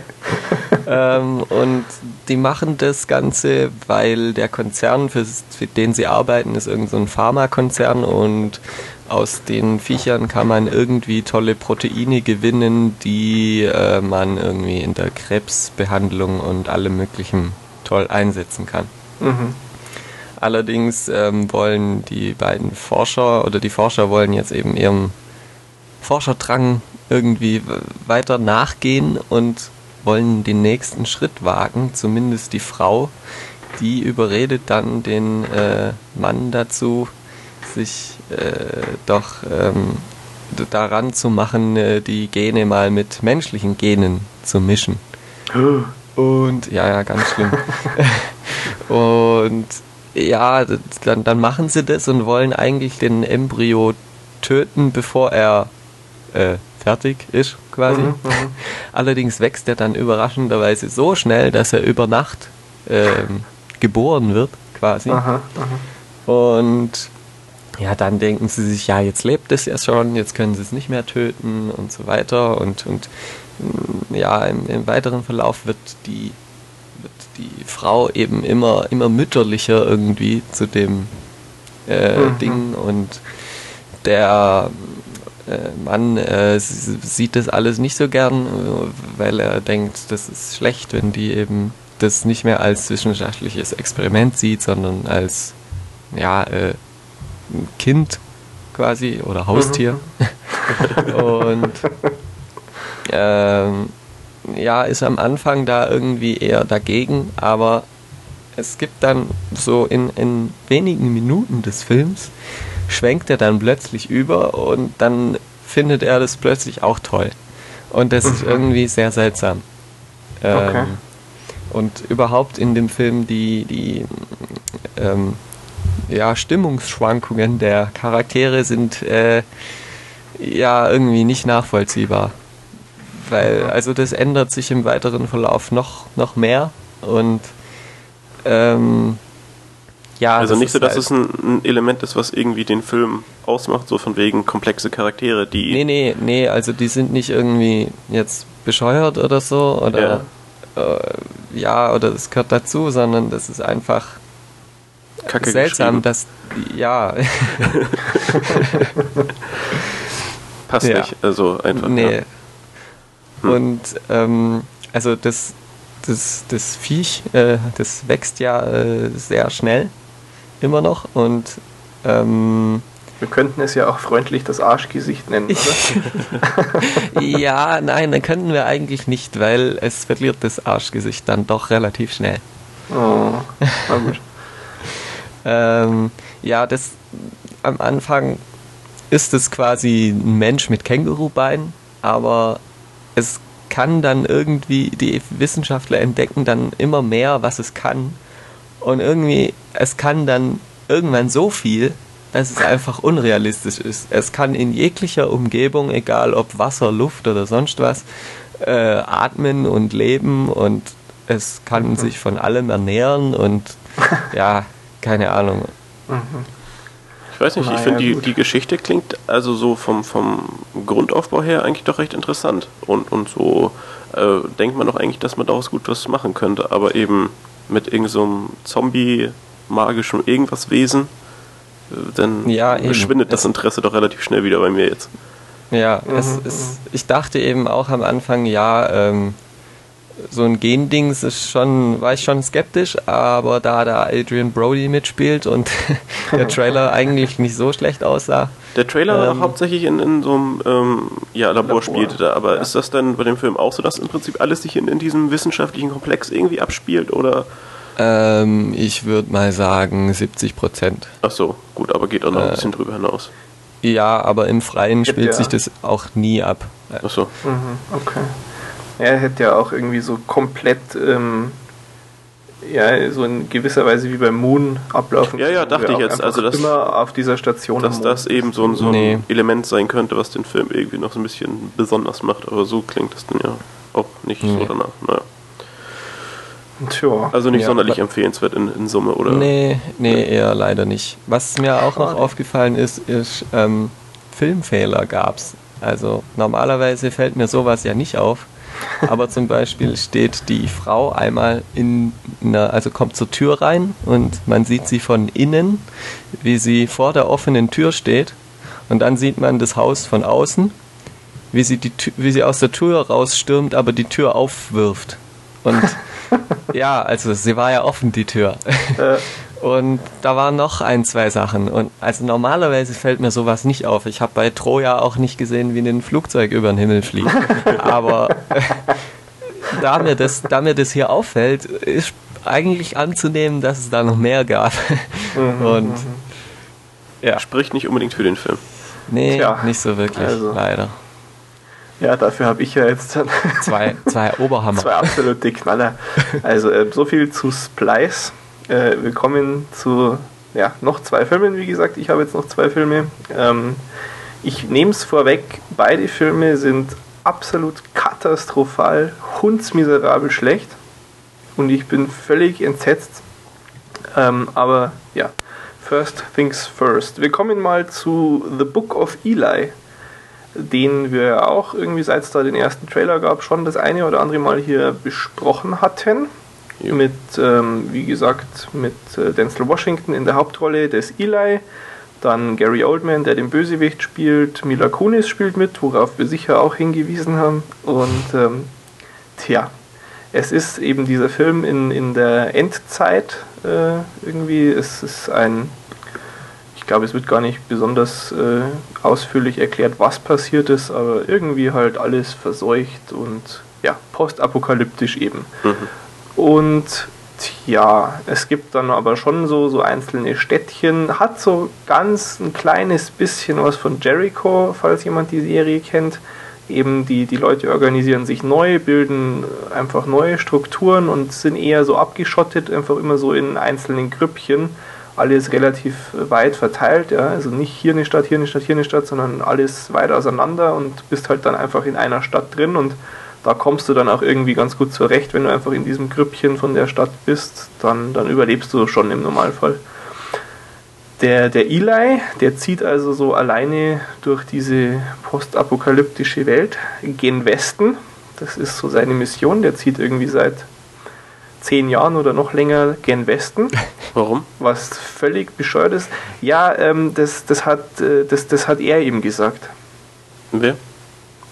Ähm, und die machen das Ganze, weil der Konzern, für, für den sie arbeiten, ist irgendein so ein Pharmakonzern und aus den Viechern kann man irgendwie tolle Proteine gewinnen, die äh, man irgendwie in der Krebsbehandlung und allem möglichen toll einsetzen kann. Mhm. Allerdings ähm, wollen die beiden Forscher oder die Forscher wollen jetzt eben ihrem Forscherdrang irgendwie weiter nachgehen und wollen den nächsten Schritt wagen. Zumindest die Frau, die überredet dann den äh, Mann dazu, sich äh, doch ähm, daran zu machen, äh, die Gene mal mit menschlichen Genen zu mischen. Und ja, ja, ganz schlimm. [LAUGHS] und ja, dann, dann machen sie das und wollen eigentlich den Embryo töten, bevor er äh, fertig ist, quasi. Mhm, mhm. [LAUGHS] Allerdings wächst er dann überraschenderweise so schnell, dass er über Nacht ähm, geboren wird, quasi. Aha, aha. Und ja, dann denken sie sich, ja, jetzt lebt es ja schon, jetzt können sie es nicht mehr töten und so weiter. Und, und mm, ja, im, im weiteren Verlauf wird die, wird die Frau eben immer, immer mütterlicher irgendwie zu dem äh, Mhm. Ding und der äh, Mann äh, sieht das alles nicht so gern, äh, weil er denkt, das ist schlecht, wenn die eben das nicht mehr als wissenschaftliches Experiment sieht, sondern als ja, äh, Kind quasi oder Haustier. [LAUGHS] Und ähm, ja, ist am Anfang da irgendwie eher dagegen, aber es gibt dann so in, in wenigen Minuten des Films schwenkt er dann plötzlich über und dann findet er das plötzlich auch toll. Und das ist Mhm. irgendwie sehr seltsam. Ähm, Okay. Und überhaupt in dem Film die, die ähm, ja, Stimmungsschwankungen der Charaktere sind äh, ja irgendwie nicht nachvollziehbar. Weil, also das ändert sich im weiteren Verlauf noch, noch mehr und ähm, ja, Also nicht so, dass halt- es ein, ein Element ist, was irgendwie den Film ausmacht, so von wegen komplexe Charaktere, die. Nee, nee, nee, also die sind nicht irgendwie jetzt bescheuert oder so oder ja, äh, ja oder es gehört dazu, sondern das ist einfach Kacke seltsam, dass ja, [LAUGHS] Passt Ja. nicht. Also einfach. nee. Ja. Hm. Und ähm, also das, das, das Viech, äh, das wächst ja äh, sehr schnell immer noch und ähm, Wir könnten es ja auch freundlich das Arschgesicht nennen, oder? [LAUGHS] ja, nein, dann könnten wir eigentlich nicht, weil es verliert das Arschgesicht dann doch relativ schnell. Oh, na gut. [LAUGHS] Ähm, ja, das am Anfang ist es quasi ein Mensch mit Kängurubeinen, aber es kann dann irgendwie, die Wissenschaftler entdecken dann immer mehr, was es kann. Und irgendwie, es kann dann irgendwann so viel, dass es einfach unrealistisch ist. Es kann in jeglicher Umgebung, egal ob Wasser, Luft oder sonst was, äh, atmen und leben und es kann sich von allem ernähren und [LAUGHS] ja, keine Ahnung. Ich weiß nicht, ich Naja, finde die, die Geschichte klingt also so vom, vom Grundaufbau her eigentlich doch recht interessant. Und, und so äh, denkt man doch eigentlich, dass man daraus gut was machen könnte. Aber eben mit irgendeinem so einem Zombie, magischem irgendwas Wesen, dann Ja, verschwindet das Es- Interesse doch relativ schnell wieder bei mir jetzt. Ja, es, es, ich dachte eben auch am Anfang, ja, ähm, so ein Gendings ist schon, war ich schon skeptisch, aber da da Adrian Brody mitspielt und [LAUGHS] der Trailer eigentlich nicht so schlecht aussah, Der Trailer war Ähm, hauptsächlich in, in so einem ähm, ja, Labor, Labor. spielte da, aber ist das dann bei dem Film auch so, dass im Prinzip alles sich in, in diesem wissenschaftlichen Komplex irgendwie abspielt oder? ähm, ich würde mal sagen 70 Prozent. Ach so, gut, aber geht auch noch ein Äh, bisschen drüber hinaus. Ja, aber im Freien spielt Ja. sich das auch nie ab. Ach so. Mhm, okay. Er hätte ja auch irgendwie so komplett, ähm, ja, so in gewisser Weise wie beim Moon ablaufen. Ja, ja, dachte ich jetzt, also das- immer auf dieser Station. Dass das eben so ein, so ein Nee. Element sein könnte, was den Film irgendwie noch so ein bisschen besonders macht, aber so klingt das dann ja auch nicht so Nee. danach. Naja. Tja. Also nicht Ja, sonderlich empfehlenswert in, in Summe, oder? Nee, nee, eher leider nicht. Was mir auch noch aufgefallen ist, ist, ähm, Filmfehler gab's. Also normalerweise fällt mir sowas ja nicht auf. [LAUGHS] Aber zum Beispiel steht die Frau einmal in einer, also kommt zur Tür rein und man sieht sie von innen, wie sie vor der offenen Tür steht. Und dann sieht man das Haus von außen, wie sie, die, wie sie aus der Tür rausstürmt, aber die Tür aufwirft. Und [LAUGHS] ja, also sie war ja offen, die Tür. Und da waren noch ein, zwei Sachen. Und also normalerweise fällt mir sowas nicht auf. Ich habe bei Troja auch nicht gesehen, wie ein Flugzeug über den Himmel fliegt. [LAUGHS] Aber äh, da, mir das, da mir das hier auffällt, ist eigentlich anzunehmen, dass es da noch mehr gab. Mhm, Und ja, Spricht nicht unbedingt für den Film. nee, Tja, nicht so wirklich, also. leider. ja, dafür habe ich ja jetzt dann Zwei, zwei Oberhammer. [LAUGHS] zwei absolute Knaller. Also äh, so viel zu Splice. Äh, wir kommen zu ja, noch zwei Filmen, wie gesagt. Ich habe jetzt noch zwei Filme. Ähm, ich nehme es vorweg, beide Filme sind absolut katastrophal, hundsmiserabel schlecht. Und ich bin völlig entsetzt. Ähm, aber ja, first things first. Wir kommen mal zu The Book of Eli den wir auch irgendwie, seit es da den ersten Trailer gab, schon das eine oder andere Mal hier besprochen hatten. Mit, ähm, wie gesagt, mit äh, Denzel Washington in der Hauptrolle des Eli, dann Gary Oldman, der den Bösewicht spielt, Mila Kunis spielt mit, worauf wir sicher auch hingewiesen haben. Und ähm, tja, es ist eben dieser Film in, in der Endzeit äh, irgendwie. Es ist ein ich glaube, es wird gar nicht besonders äh, ausführlich erklärt, was passiert ist, aber irgendwie halt alles verseucht und ja, postapokalyptisch eben. Und ja, es gibt dann aber schon so, so einzelne Städtchen, hat so ganz ein kleines bisschen was von Jericho, falls jemand die Serie kennt. Eben die, die Leute organisieren sich neu, bilden einfach neue Strukturen und sind eher so abgeschottet, einfach immer so in einzelnen Grüppchen. Alles relativ weit verteilt, ja, also nicht hier eine Stadt, hier eine Stadt, hier eine Stadt, sondern alles weit auseinander und bist halt dann einfach in einer Stadt drin und da kommst du dann auch irgendwie ganz gut zurecht, wenn du einfach in diesem Grüppchen von der Stadt bist, dann, dann überlebst du schon im Normalfall. Der, der Eli, der zieht also so alleine durch diese postapokalyptische Welt gen Westen. Das ist so seine Mission. Der zieht irgendwie seit zehn Jahren oder noch länger gen Westen [LAUGHS] Warum? was völlig bescheuert ist. Ja, ähm, das, das, hat, äh, das, das hat er ihm gesagt. Wer?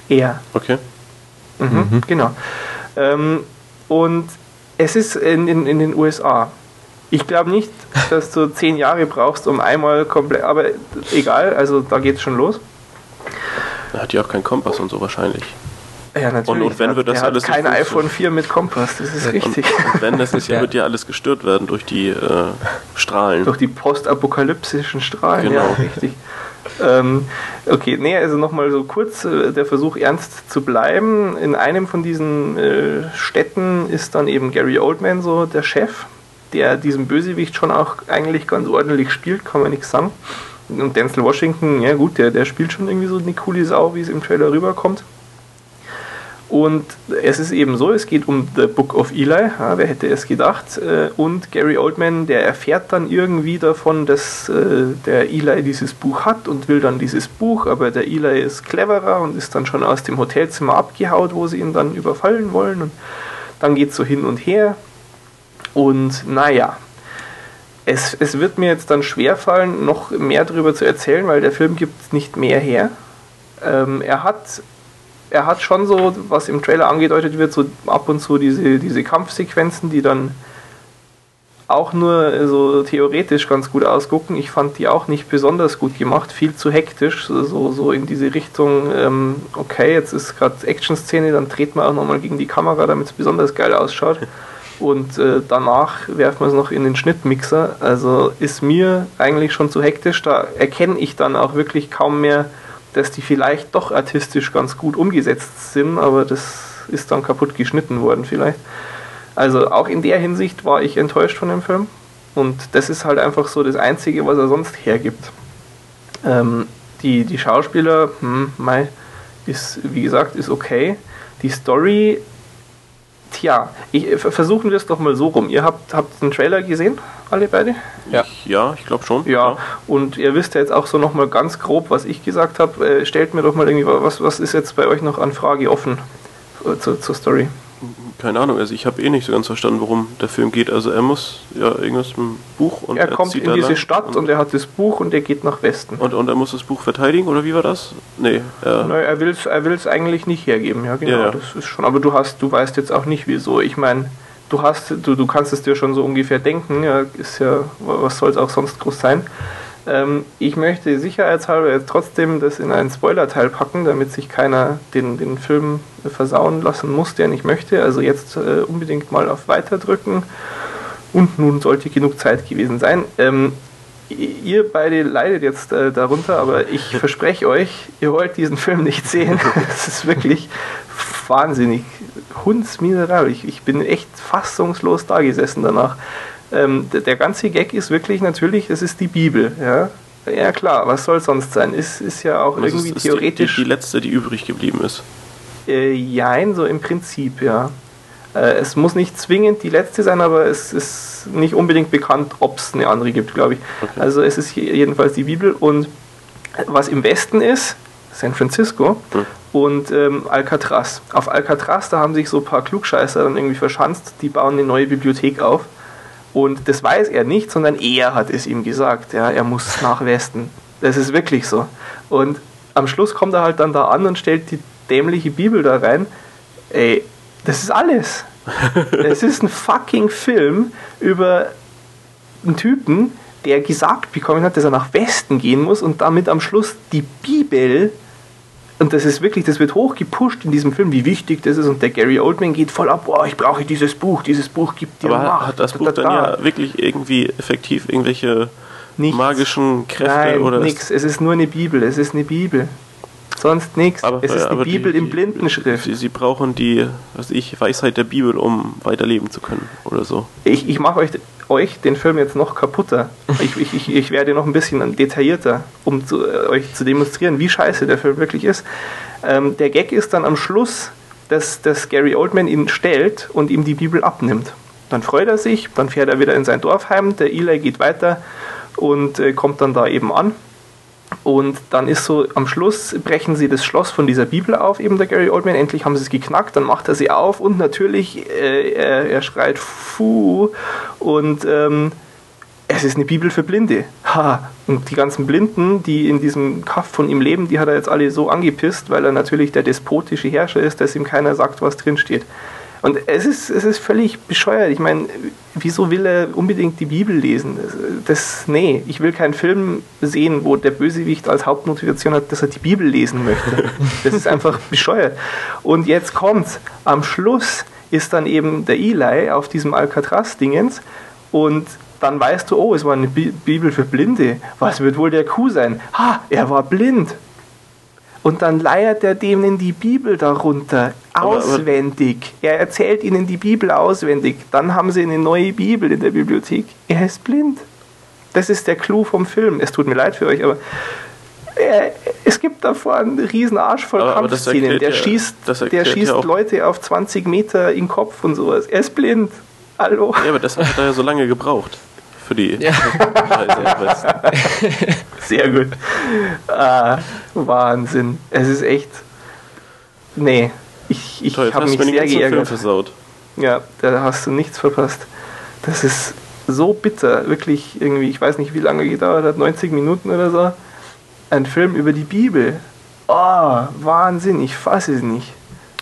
Er. Okay. Mhm, Genau. Ähm, und es ist in, in, in den USA. Ich glaube nicht, [LAUGHS] dass du zehn Jahre brauchst, um einmal komplett. Aber egal, also da geht es schon los. Er hat ja auch keinen Kompass und so wahrscheinlich. Ja, natürlich. Und- und wenn wird das hat alles kein iPhone 4 mit Kompass, das ist Und, richtig. und wenn, das ist ja, Ja. wird ja alles gestört werden durch die äh, Strahlen. Durch die postapokalyptischen Strahlen, Genau. ja, richtig. Ähm, okay, nee, also nochmal so kurz äh, der Versuch ernst zu bleiben. In einem von diesen äh, Städten ist dann eben Gary Oldman so der Chef, der diesen Bösewicht schon auch eigentlich ganz ordentlich spielt, kann man nichts sagen. Und Denzel Washington, ja gut, der, der spielt schon irgendwie so eine coole Sau, wie es im Trailer rüberkommt. Und es ist eben so, es geht um The Book of Eli, ja, wer hätte es gedacht. äh, Und Gary Oldman, der erfährt dann irgendwie davon, dass äh, der Eli dieses Buch hat und will dann dieses Buch, aber der Eli ist cleverer und ist dann schon aus dem Hotelzimmer abgehaut, wo sie ihn dann überfallen wollen. Und dann geht es so hin und her. Und naja, es, es wird mir jetzt dann schwerfallen, noch mehr darüber zu erzählen, weil der Film gibt nicht mehr her. Ähm, er hat er hat schon so, was im Trailer angedeutet wird, so ab und zu diese, diese Kampfsequenzen, die dann auch nur so theoretisch ganz gut ausgucken. Ich fand die auch nicht besonders gut gemacht, viel zu hektisch, so, so in diese Richtung, ähm, okay, jetzt ist gerade Action-Szene, dann dreht man auch nochmal gegen die Kamera, damit es besonders geil ausschaut. Und äh, danach werfen wir es noch in den Schnittmixer. Also ist mir eigentlich schon zu hektisch. Da erkenne ich dann auch wirklich kaum mehr, dass die vielleicht doch artistisch ganz gut umgesetzt sind, aber das ist dann kaputt geschnitten worden vielleicht. Also auch in der Hinsicht war ich enttäuscht von dem Film. Und das ist halt einfach so das Einzige, was er sonst hergibt. Ähm, die, die Schauspieler, hm, mei, ist, wie gesagt, ist okay. Die Story, tja, ich, versuchen wir es doch mal so rum. Ihr habt, habt den Trailer gesehen, alle beide? Ja, ich, ja, ich glaube schon. Ja, ja, und ihr wisst ja jetzt auch so nochmal ganz grob, was ich gesagt habe. Äh, stellt mir doch mal irgendwie, was, was ist jetzt bei euch noch an Frage offen äh, zur, zur Story? Keine Ahnung, also ich habe eh nicht so ganz verstanden, worum der Film geht. Also er muss ja irgendwas im Buch und er, er kommt in diese Stadt und, und, er hat das Buch und er geht nach Westen. Und, und er muss das Buch verteidigen oder wie war das? Nee. Er, Nein, er will es er will's eigentlich nicht hergeben, ja genau. Ja, ja. Das ist schon. Aber du hast, du weißt jetzt auch nicht wieso. Ich meine, du hast, du, du kannst es dir schon so ungefähr denken, ja, ist ja, was soll es auch sonst groß sein. Ähm, ich möchte sicherheitshalber jetzt trotzdem das in einen Spoiler-Teil packen, damit sich keiner den, den Film versauen lassen muss, der nicht möchte. Also jetzt äh, unbedingt mal auf Weiter drücken. Und nun sollte genug Zeit gewesen sein. Ähm, ihr beide leidet jetzt äh, darunter, aber ich [LAUGHS] verspreche euch, ihr wollt diesen Film nicht sehen. [LAUGHS] Es ist wirklich wahnsinnig hundsmiserabel. Ich, ich bin echt fassungslos da gesessen danach. Ähm, der, der, ganze Gag ist wirklich natürlich, es ist die Bibel. Ja, ja klar, was soll sonst sein? Ist, ist ja auch irgendwie ist, ist theoretisch. Die, die, letzte, die übrig geblieben ist. Äh, jein, so im Prinzip, ja. Äh, es muss nicht zwingend die letzte sein, aber es ist nicht unbedingt bekannt, ob es eine andere gibt, glaube ich. Okay. Also es ist jedenfalls die Bibel und was im Westen ist, San Francisco hm. und ähm, Alcatraz. Auf Alcatraz, da haben sich so ein paar Klugscheißer dann irgendwie verschanzt, die bauen eine neue Bibliothek auf und das weiß er nicht, sondern er hat es ihm gesagt. Ja, er muss nach Westen. Das ist wirklich so. Und am Schluss kommt er halt dann da an und stellt die dämliche Bibel da rein. Ey, das ist alles. [LAUGHS] Es ist ein fucking Film über einen Typen, der gesagt bekommen hat, dass er nach Westen gehen muss und damit am Schluss die Bibel und das ist wirklich, das wird hochgepusht in diesem Film, wie wichtig das ist. Und der Gary Oldman geht voll ab, boah, ich brauche dieses Buch, dieses Buch gibt dir Aber Macht. Hat das Buch da, da, dann ja wirklich irgendwie effektiv irgendwelche nichts. magischen Kräfte Nein, oder? Nichts, es ist nur eine Bibel, es ist eine Bibel. Sonst nichts. Es ist eine Bibel die, in Blindenschrift. Sie, sie, brauchen die, was ich, Weisheit der Bibel, um weiterleben zu können oder so. Ich, ich mache euch euch den Film jetzt noch kaputter. Ich, ich, ich, ich werde noch ein bisschen detaillierter, um zu, äh, euch zu demonstrieren, wie scheiße der Film wirklich ist. Ähm, der Gag ist dann am Schluss, dass, dass Gary Oldman ihn stellt und ihm die Bibel abnimmt. Dann freut er sich, dann fährt er wieder in sein Dorf heim, der Eli geht weiter und äh, kommt dann da eben an und dann ist so, am Schluss brechen sie das Schloss von dieser Bibel auf, eben der Gary Oldman. Endlich haben sie es geknackt, dann macht er sie auf und natürlich, äh, er, er, schreit Fu und ähm, es ist eine Bibel für Blinde. Ha. Und die ganzen Blinden, die in diesem Kaff von ihm leben, die hat er jetzt alle so angepisst, weil er natürlich der despotische Herrscher ist, dass ihm keiner sagt, was drin steht. Und es ist, es ist völlig bescheuert. Ich meine, wieso will er unbedingt die Bibel lesen? Das, nee, ich will keinen Film sehen, wo der Bösewicht als Hauptmotivation hat, dass er die Bibel lesen möchte. [LAUGHS] Das ist einfach bescheuert. Und jetzt kommt's. Am Schluss ist dann eben der Eli auf diesem Alcatraz-Dingens und dann weißt du, oh, es war eine Bibel für Blinde. Was wird wohl der Kuh sein? Ha, er war blind. Und dann leiert er denen die Bibel darunter auswendig. er erzählt ihnen die Bibel auswendig. Dann haben sie eine neue Bibel in der Bibliothek. Er ist blind. Das ist der Clou vom Film. Es tut mir leid für euch, aber er, es gibt davor einen riesen Arsch voll aber, Kampfszenen. Aber der ja, schießt, der schießt ja Leute auf 20 Meter in den Kopf und sowas. Er ist blind. Hallo. Ja, aber das hat er ja so lange gebraucht für die ja. [LAUGHS] Sehr gut. Ah, Wahnsinn. Es ist echt. Nee. Ich, ich habe mich sehr geärgert. versaut. Ja, da hast du nichts verpasst. Das ist. so bitter, wirklich irgendwie, ich weiß nicht, wie lange gedauert hat, 90 Minuten oder so. Ein Film über die Bibel. Oh, Wahnsinn, ich fasse es nicht.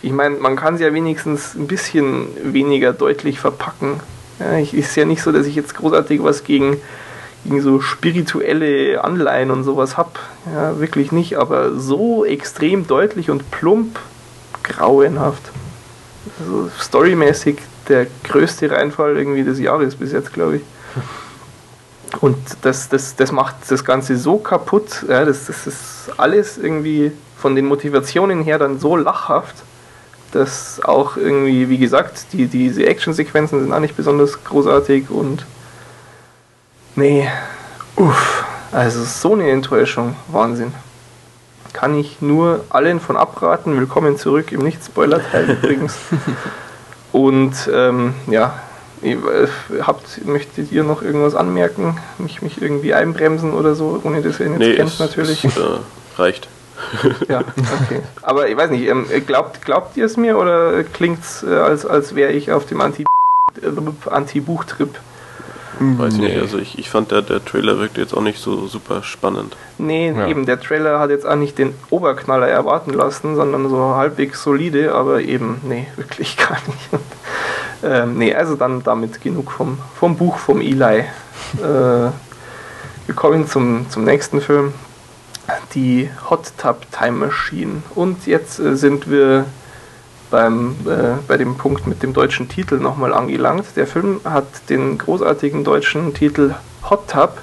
Ich meine, man kann es ja wenigstens ein bisschen weniger deutlich verpacken. Ja, ich ist ja nicht so, dass ich jetzt großartig was gegen, gegen so spirituelle Anleihen und sowas habe. Ja, wirklich nicht, aber so extrem deutlich und plump, grauenhaft. Also storymäßig der größte Reinfall irgendwie des Jahres bis jetzt, glaube ich. Und das, das, das macht das Ganze so kaputt. Ja, das, das ist alles irgendwie von den Motivationen her dann so lachhaft, dass auch irgendwie, wie gesagt, die, diese Actionsequenzen sind auch nicht besonders großartig und nee, uff, also so eine Enttäuschung, Wahnsinn. Kann ich nur allen von abraten. Willkommen zurück im Nicht-Spoiler-Teil [LAUGHS] übrigens. Und ähm, ja, äh, habt, möchtet ihr noch irgendwas anmerken? Mich, mich irgendwie einbremsen oder so, ohne dass ihr ihn jetzt Nee, kennt es, natürlich? es äh, reicht. Ja, okay. Aber ich weiß nicht, ähm, glaubt, glaubt ihr es mir oder klingt es, äh, als, als wäre ich auf dem Anti- äh, Anti-Buch-Trip? Weiß ich Nee. nicht. Also ich, ich fand der, der Trailer wirkt jetzt auch nicht so super spannend. Nee, Ja. eben, der Trailer hat jetzt auch nicht den Oberknaller erwarten lassen, sondern so halbwegs solide, aber eben, nee, [LAUGHS] wirklich gar nicht. ähm, nee, also dann damit genug vom, vom Buch vom Eli. Äh, wir kommen zum, zum nächsten Film, die Hot Tub Time Machine. Und jetzt äh, sind wir beim, äh, bei dem Punkt mit dem deutschen Titel nochmal angelangt. Der Film hat den großartigen deutschen Titel Hot Tub,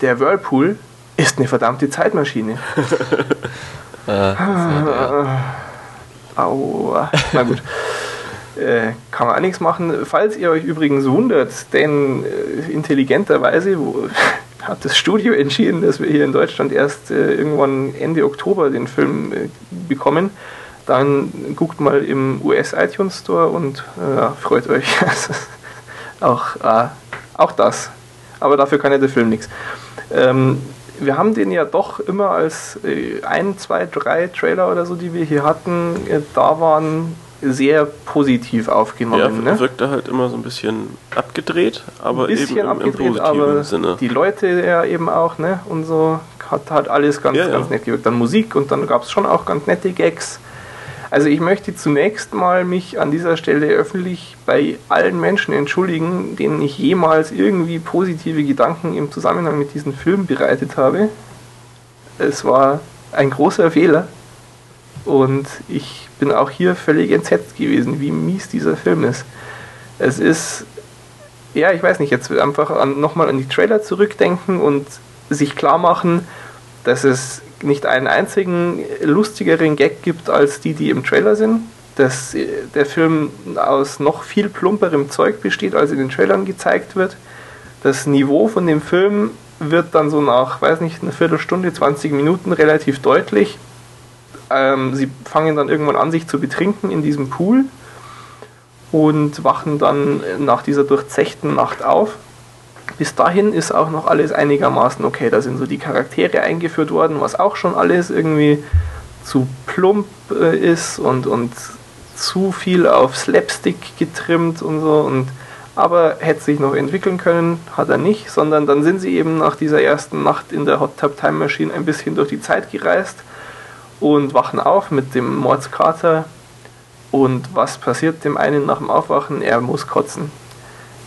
der Whirlpool ist eine verdammte Zeitmaschine. [LAUGHS] Äh, der- Aua. Na gut. Äh, kann man auch nichts machen. Falls ihr euch übrigens wundert, denn äh, intelligenterweise wo, hat das Studio [LAUGHS] entschieden, dass wir hier in Deutschland erst äh, irgendwann Ende Oktober den Film äh, bekommen. Dann guckt mal im US iTunes Store und äh, freut euch. [LAUGHS] auch, äh, auch das. Aber dafür kann ja der Film nichts. Ähm, wir haben den ja doch immer als äh, ein, zwei, drei Trailer oder so, die wir hier hatten, äh, da waren sehr positiv Ja, aufgenommen. ne? wirkte halt immer so ein bisschen abgedreht, aber Ein bisschen eben im, im abgedreht, positiven aber Sinne. die Leute ja eben auch, ne? Und so hat halt alles ganz, Ja, ja. ganz nett gewirkt. Dann Musik und dann gab es schon auch ganz nette Gags. Also ich möchte zunächst mal mich an dieser Stelle öffentlich bei allen Menschen entschuldigen, denen ich jemals irgendwie positive Gedanken im Zusammenhang mit diesem Film bereitet habe. Es war ein großer Fehler und ich bin auch hier völlig entsetzt gewesen, wie mies dieser Film ist. Es ist ja, ich weiß nicht, jetzt einfach nochmal an die Trailer zurückdenken und sich klar machen, dass es nicht einen einzigen lustigeren Gag gibt als die, die im Trailer sind. Dass äh, der Film aus noch viel plumperem Zeug besteht, als in den Trailern gezeigt wird. Das Niveau von dem Film wird dann so nach, weiß nicht, einer Viertelstunde, 20 Minuten relativ deutlich. Ähm, sie fangen dann irgendwann an, sich zu betrinken in diesem Pool und wachen dann nach dieser durchzechten Nacht auf. Bis dahin ist auch noch alles einigermaßen okay. Da sind so die Charaktere eingeführt worden, was auch schon alles irgendwie zu plump äh, ist und, und zu viel auf Slapstick getrimmt und so. Und, aber hätte sich noch entwickeln können, hat er nicht, sondern dann sind sie eben nach dieser ersten Nacht in der Hot Tub Time Machine ein bisschen durch die Zeit gereist und wachen auf mit dem Mordskater. Und was passiert dem einen nach dem Aufwachen? Er muss kotzen.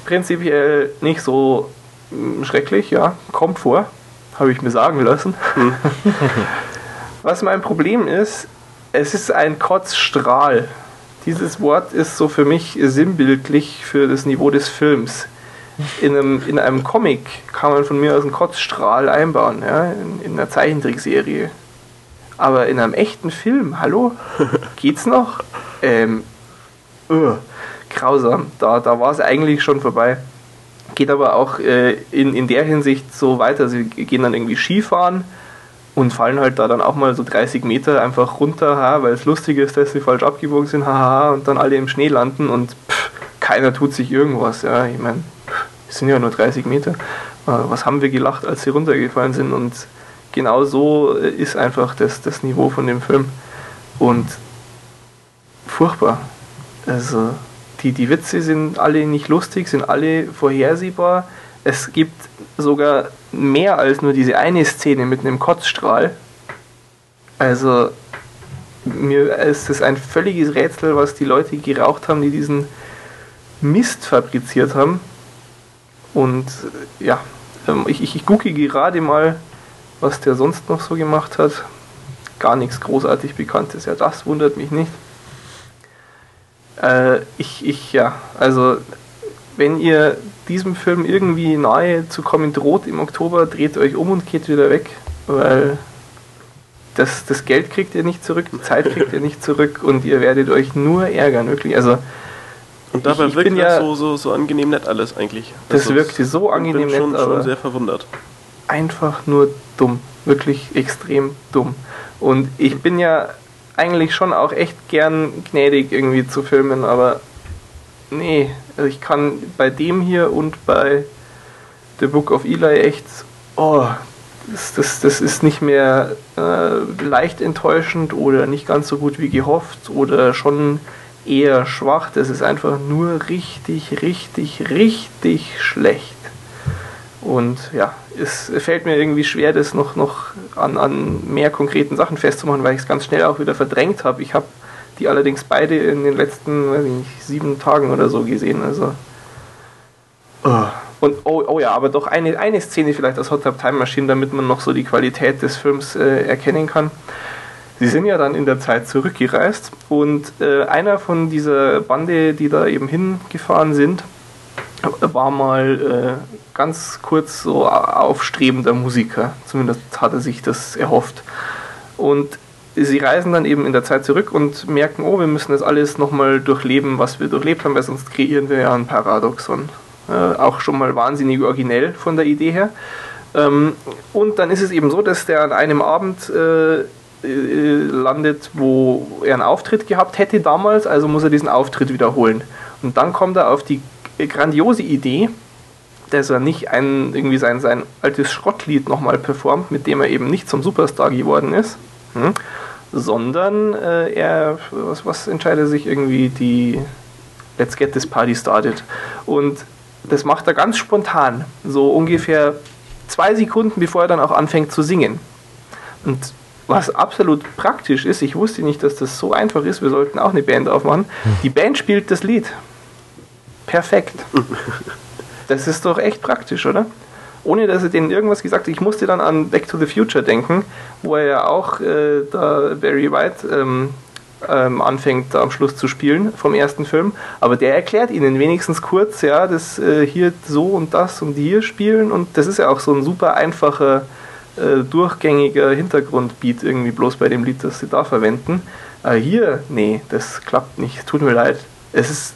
Prinzipiell nicht so mm, schrecklich, ja, kommt vor, habe ich mir sagen lassen. [LAUGHS] Was mein Problem ist, es ist ein Kotzstrahl. Dieses Wort ist so für mich sinnbildlich für das Niveau des Films. In einem, in einem Comic kann man von mir aus einen Kotzstrahl einbauen, ja, in, in einer Zeichentrickserie. Aber in einem echten Film, hallo? [LAUGHS] Geht's noch? Ähm, uh, grausam. Da, da war es eigentlich schon vorbei. Geht aber auch äh, in, in der Hinsicht so weiter. Sie gehen dann irgendwie Skifahren und fallen halt da dann auch mal so 30 Meter einfach runter, ha, weil es lustig ist, dass sie falsch abgebogen sind, haha, und dann alle im Schnee landen und pff, keiner tut sich irgendwas. Ja, ich meine, es sind ja nur 30 Meter. Äh, Was haben wir gelacht, als sie runtergefallen sind? Und genau so äh, ist einfach das, das Niveau von dem Film. Und furchtbar. Also die, die Witze sind alle nicht lustig, sind alle vorhersehbar. es gibt sogar mehr als nur diese eine Szene mit einem Kotzstrahl. Also mir ist es ein völliges Rätsel, was die Leute geraucht haben, die diesen Mist fabriziert haben. Und ja, ähm, ich, ich, ich gucke gerade mal, was der sonst noch so gemacht hat. Gar nichts großartig Bekanntes. Ja, das wundert mich nicht. Äh, ich, ich, ja, also wenn ihr diesem Film irgendwie nahe zu kommen droht im Oktober, dreht euch um und geht wieder weg, weil das, das Geld kriegt ihr nicht zurück, die Zeit kriegt ihr nicht zurück und ihr werdet euch nur ärgern, wirklich. Also und dabei ich, ich wirkt das ja, so, so, so angenehm nett alles eigentlich. Das also wirkte so angenehm nett, schon, aber schon sehr verwundert. Einfach nur dumm, wirklich extrem dumm. Und ich bin ja eigentlich schon auch echt gern gnädig irgendwie zu filmen, aber nee, also ich kann bei dem hier und bei The Book of Eli echt, oh, das, das, das ist nicht mehr äh, leicht enttäuschend oder nicht ganz so gut wie gehofft oder schon eher schwach. Das ist einfach nur richtig, richtig, richtig schlecht. Und ja, es fällt mir irgendwie schwer, das noch, noch an, an mehr konkreten Sachen festzumachen, weil ich es ganz schnell auch wieder verdrängt habe. Ich habe die allerdings beide in den letzten weiß ich nicht, sieben Tagen oder so gesehen. Also. Oh. Und oh, oh ja, aber doch eine, eine Szene vielleicht aus Hot Tub Time Machine, damit man noch so die Qualität des Films äh, erkennen kann. Sie sind ja dann in der Zeit zurückgereist und äh, einer von dieser Bande, die da eben hingefahren sind, war mal äh, ganz kurz so aufstrebender Musiker. Zumindest hat er sich das erhofft. Und sie reisen dann eben in der Zeit zurück und merken, oh, wir müssen das alles nochmal durchleben, was wir durchlebt haben, weil sonst kreieren wir ja ein Paradoxon. Äh, auch schon mal wahnsinnig originell von der Idee her. Ähm, und dann ist es eben so, dass der an einem Abend äh, äh, landet, wo er einen Auftritt gehabt hätte damals, also muss er diesen Auftritt wiederholen. Und dann kommt er auf die grandiose Idee, dass er nicht ein, irgendwie sein, sein altes Schrottlied nochmal performt, mit dem er eben nicht zum Superstar geworden ist, hm, sondern äh, er, was, was entscheidet sich irgendwie die Let's Get This Party Started. Und das macht er ganz spontan, so ungefähr zwei Sekunden, bevor er dann auch anfängt zu singen. Und was absolut praktisch ist, ich wusste nicht, dass das so einfach ist, wir sollten auch eine Band aufmachen. Die Band spielt das Lied. Perfekt. [LAUGHS] Das ist doch echt praktisch, oder? Ohne dass er denen irgendwas gesagt hat. Ich musste dann an Back to the Future denken, wo er ja auch äh, da Barry White ähm, ähm, anfängt am Schluss zu spielen vom ersten Film. Aber der erklärt ihnen wenigstens kurz, ja, das äh, hier so und das und hier spielen. Und das ist ja auch so ein super einfacher äh, durchgängiger Hintergrundbeat irgendwie bloß bei dem Lied, das sie da verwenden. Aber hier, nee, das klappt nicht. Tut mir leid. Es ist,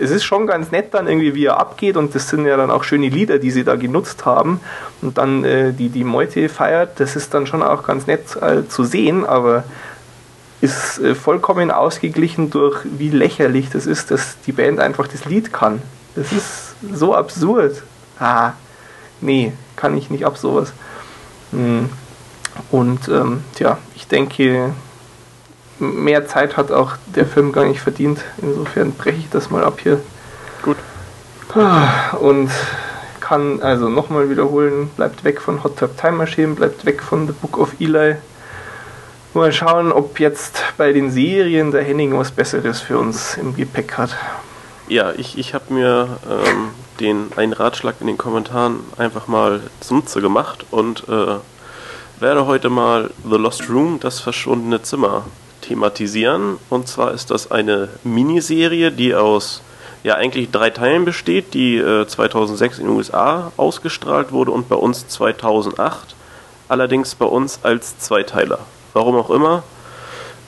es ist schon ganz nett dann irgendwie, wie er abgeht und das sind ja dann auch schöne Lieder, die sie da genutzt haben und dann äh, die, die Meute feiert. Das ist dann schon auch ganz nett äh, zu sehen, aber ist äh, vollkommen ausgeglichen durch, wie lächerlich das ist, dass die Band einfach das Lied kann. Das ist so absurd. Ah, nee, kann ich nicht ab sowas. Hm. Und ähm, tja, ich denke, mehr Zeit hat auch der Film gar nicht verdient. Insofern breche ich das mal ab hier. Gut. Und kann also nochmal wiederholen, bleibt weg von Hot Tub Time Machine, bleibt weg von The Book of Eli. Mal schauen, ob jetzt bei den Serien der Henning was Besseres für uns im Gepäck hat. Ja, ich, ich habe mir ähm, den einen Ratschlag in den Kommentaren einfach mal zunutze gemacht und äh, werde heute mal The Lost Room, das verschwundene Zimmer, thematisieren. Und zwar ist das eine Miniserie, die aus ja eigentlich drei Teilen besteht, die äh, 2006 in den USA ausgestrahlt wurde und bei uns 2008. Allerdings bei uns als Zweiteiler. Warum auch immer.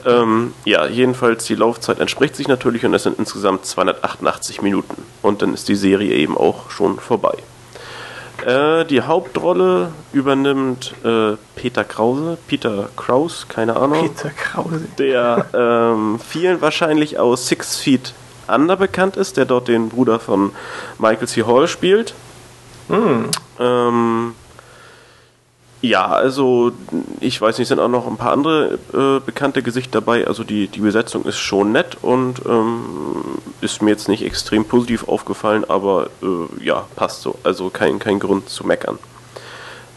Ähm, ja, jedenfalls die Laufzeit entspricht sich natürlich und es sind insgesamt 288 Minuten. Und dann ist die Serie eben auch schon vorbei. Äh, die Hauptrolle übernimmt äh, Peter Krause, Peter Kraus, keine Ahnung. Peter Krause. Der ähm, vielen wahrscheinlich aus Six Feet Under bekannt ist, der dort den Bruder von Michael C. Hall spielt. Hm. Ähm, Ja, also ich weiß nicht, sind auch noch ein paar andere äh, bekannte Gesichter dabei. Also die, die Besetzung ist schon nett und ähm, ist mir jetzt nicht extrem positiv aufgefallen, aber äh, ja, passt so. Also kein, kein Grund zu meckern.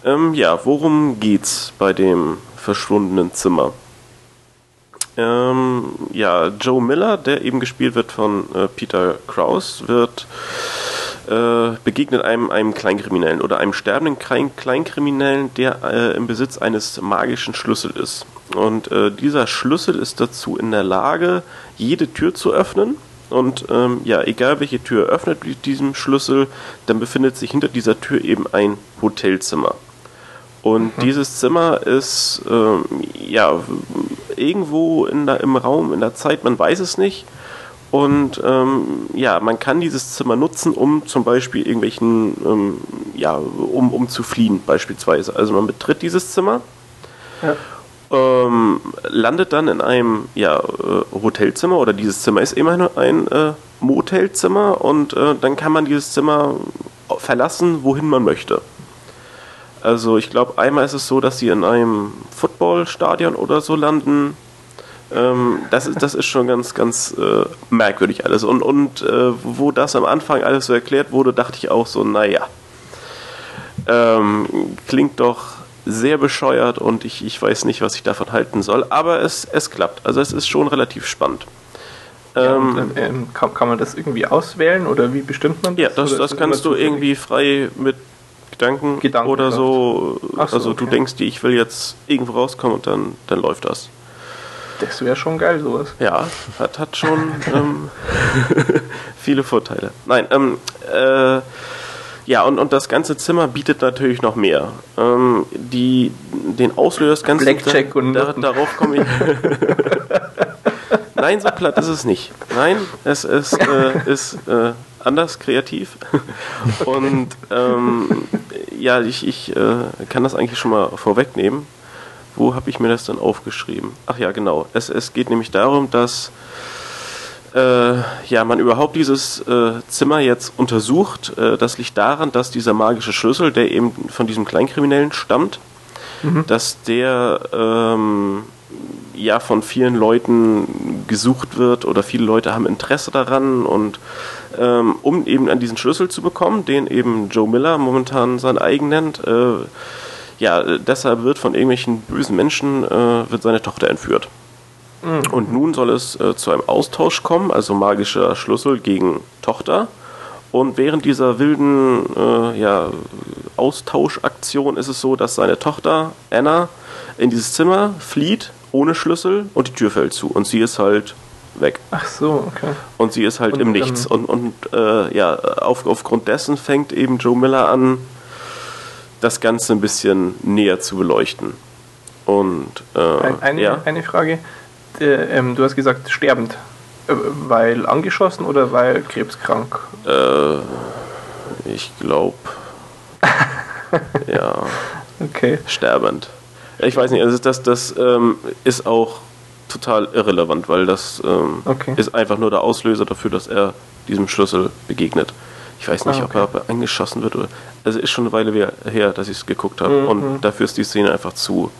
Ähm, ja, worum geht's bei dem verschwundenen Zimmer? Ähm, ja, Joe Miller, der eben gespielt wird von äh, Peter Kraus, wird äh, begegnet einem, einem Kleinkriminellen oder einem sterbenden Klein Kleinkriminellen, der äh, im Besitz eines magischen Schlüssels ist. Und äh, dieser Schlüssel ist dazu in der Lage, jede Tür zu öffnen. Und ähm, ja, egal welche Tür öffnet mit diesem Schlüssel, dann befindet sich hinter dieser Tür eben ein Hotelzimmer. Und mhm. dieses Zimmer ist ähm, ja irgendwo in der, im Raum, in der Zeit, man weiß es nicht. Und ähm, ja, man kann dieses Zimmer nutzen, um zum Beispiel irgendwelchen, ähm, ja, um, um zu fliehen beispielsweise. Also man betritt dieses Zimmer, ja. ähm, landet dann in einem ja, äh, Hotelzimmer oder dieses Zimmer ist immerhin ein äh, Motelzimmer und äh, dann kann man dieses Zimmer verlassen, wohin man möchte. Also ich glaube, einmal ist es so, dass sie in einem Footballstadion oder so landen ähm, das, ist, das ist schon ganz, ganz äh, merkwürdig alles. Und, und äh, wo das am Anfang alles so erklärt wurde, dachte ich auch so, naja, ähm, klingt doch sehr bescheuert und ich, ich weiß nicht, was ich davon halten soll. Aber es, es klappt. Also es ist schon relativ spannend. Ja, und, ähm, ähm kann, kann, man das irgendwie auswählen oder wie bestimmt man das? Ja, das, das kannst du irgendwie frei mit Gedanken, Gedanken oder so. so. Also okay. du denkst dir, ich will jetzt irgendwo rauskommen und dann, dann läuft das. Das wäre schon geil, sowas. Ja, hat, hat schon ähm, [LAUGHS] viele Vorteile. Nein, ähm, äh, ja, und, und das ganze Zimmer bietet natürlich noch mehr. Ähm, die, den Auslöser des Ganzen. Blackjack und da, darauf komme ich. [LAUGHS] Nein, so platt ist es nicht. Nein, es ist, äh, ist äh, anders kreativ. Und ähm, ja, ich, ich äh, kann das eigentlich schon mal vorwegnehmen. Wo habe ich mir das dann aufgeschrieben? Ach ja, genau. Es, es geht nämlich darum, dass äh, ja, man überhaupt dieses äh, Zimmer jetzt untersucht. Äh, das liegt daran, dass dieser magische Schlüssel, der eben von diesem Kleinkriminellen stammt, mhm. dass der ähm, ja von vielen Leuten gesucht wird oder viele Leute haben Interesse daran und ähm, um eben an diesen Schlüssel zu bekommen, den eben Joe Miller momentan sein eigen nennt, äh, ja, äh, deshalb wird von irgendwelchen bösen Menschen äh, wird seine Tochter entführt. Mhm. Und nun soll es äh, zu einem Austausch kommen, also magischer Schlüssel gegen Tochter. Und während dieser wilden äh, ja, Austauschaktion ist es so, dass seine Tochter Anna in dieses Zimmer flieht ohne Schlüssel und die Tür fällt zu und sie ist halt weg. Ach so, okay. Und sie ist halt und, im Nichts. Und, und äh, ja, auf, aufgrund dessen fängt eben Joe Miller an, das Ganze ein bisschen näher zu beleuchten. Und äh, ein, eine, ja? eine Frage. Äh, ähm, du hast gesagt, sterbend. Äh, weil angeschossen oder weil krebskrank? Äh, ich glaube. [LAUGHS] ja. Okay. Sterbend. Ich weiß nicht, also das, das ähm, ist auch total irrelevant, weil das ähm, okay. ist einfach nur der Auslöser dafür, dass er diesem Schlüssel begegnet. Ich weiß nicht, ah, okay. ob, er, ob angeschossen wird oder. Also ist schon eine Weile her, dass ich es geguckt habe. Mhm. Und dafür ist die Szene einfach zu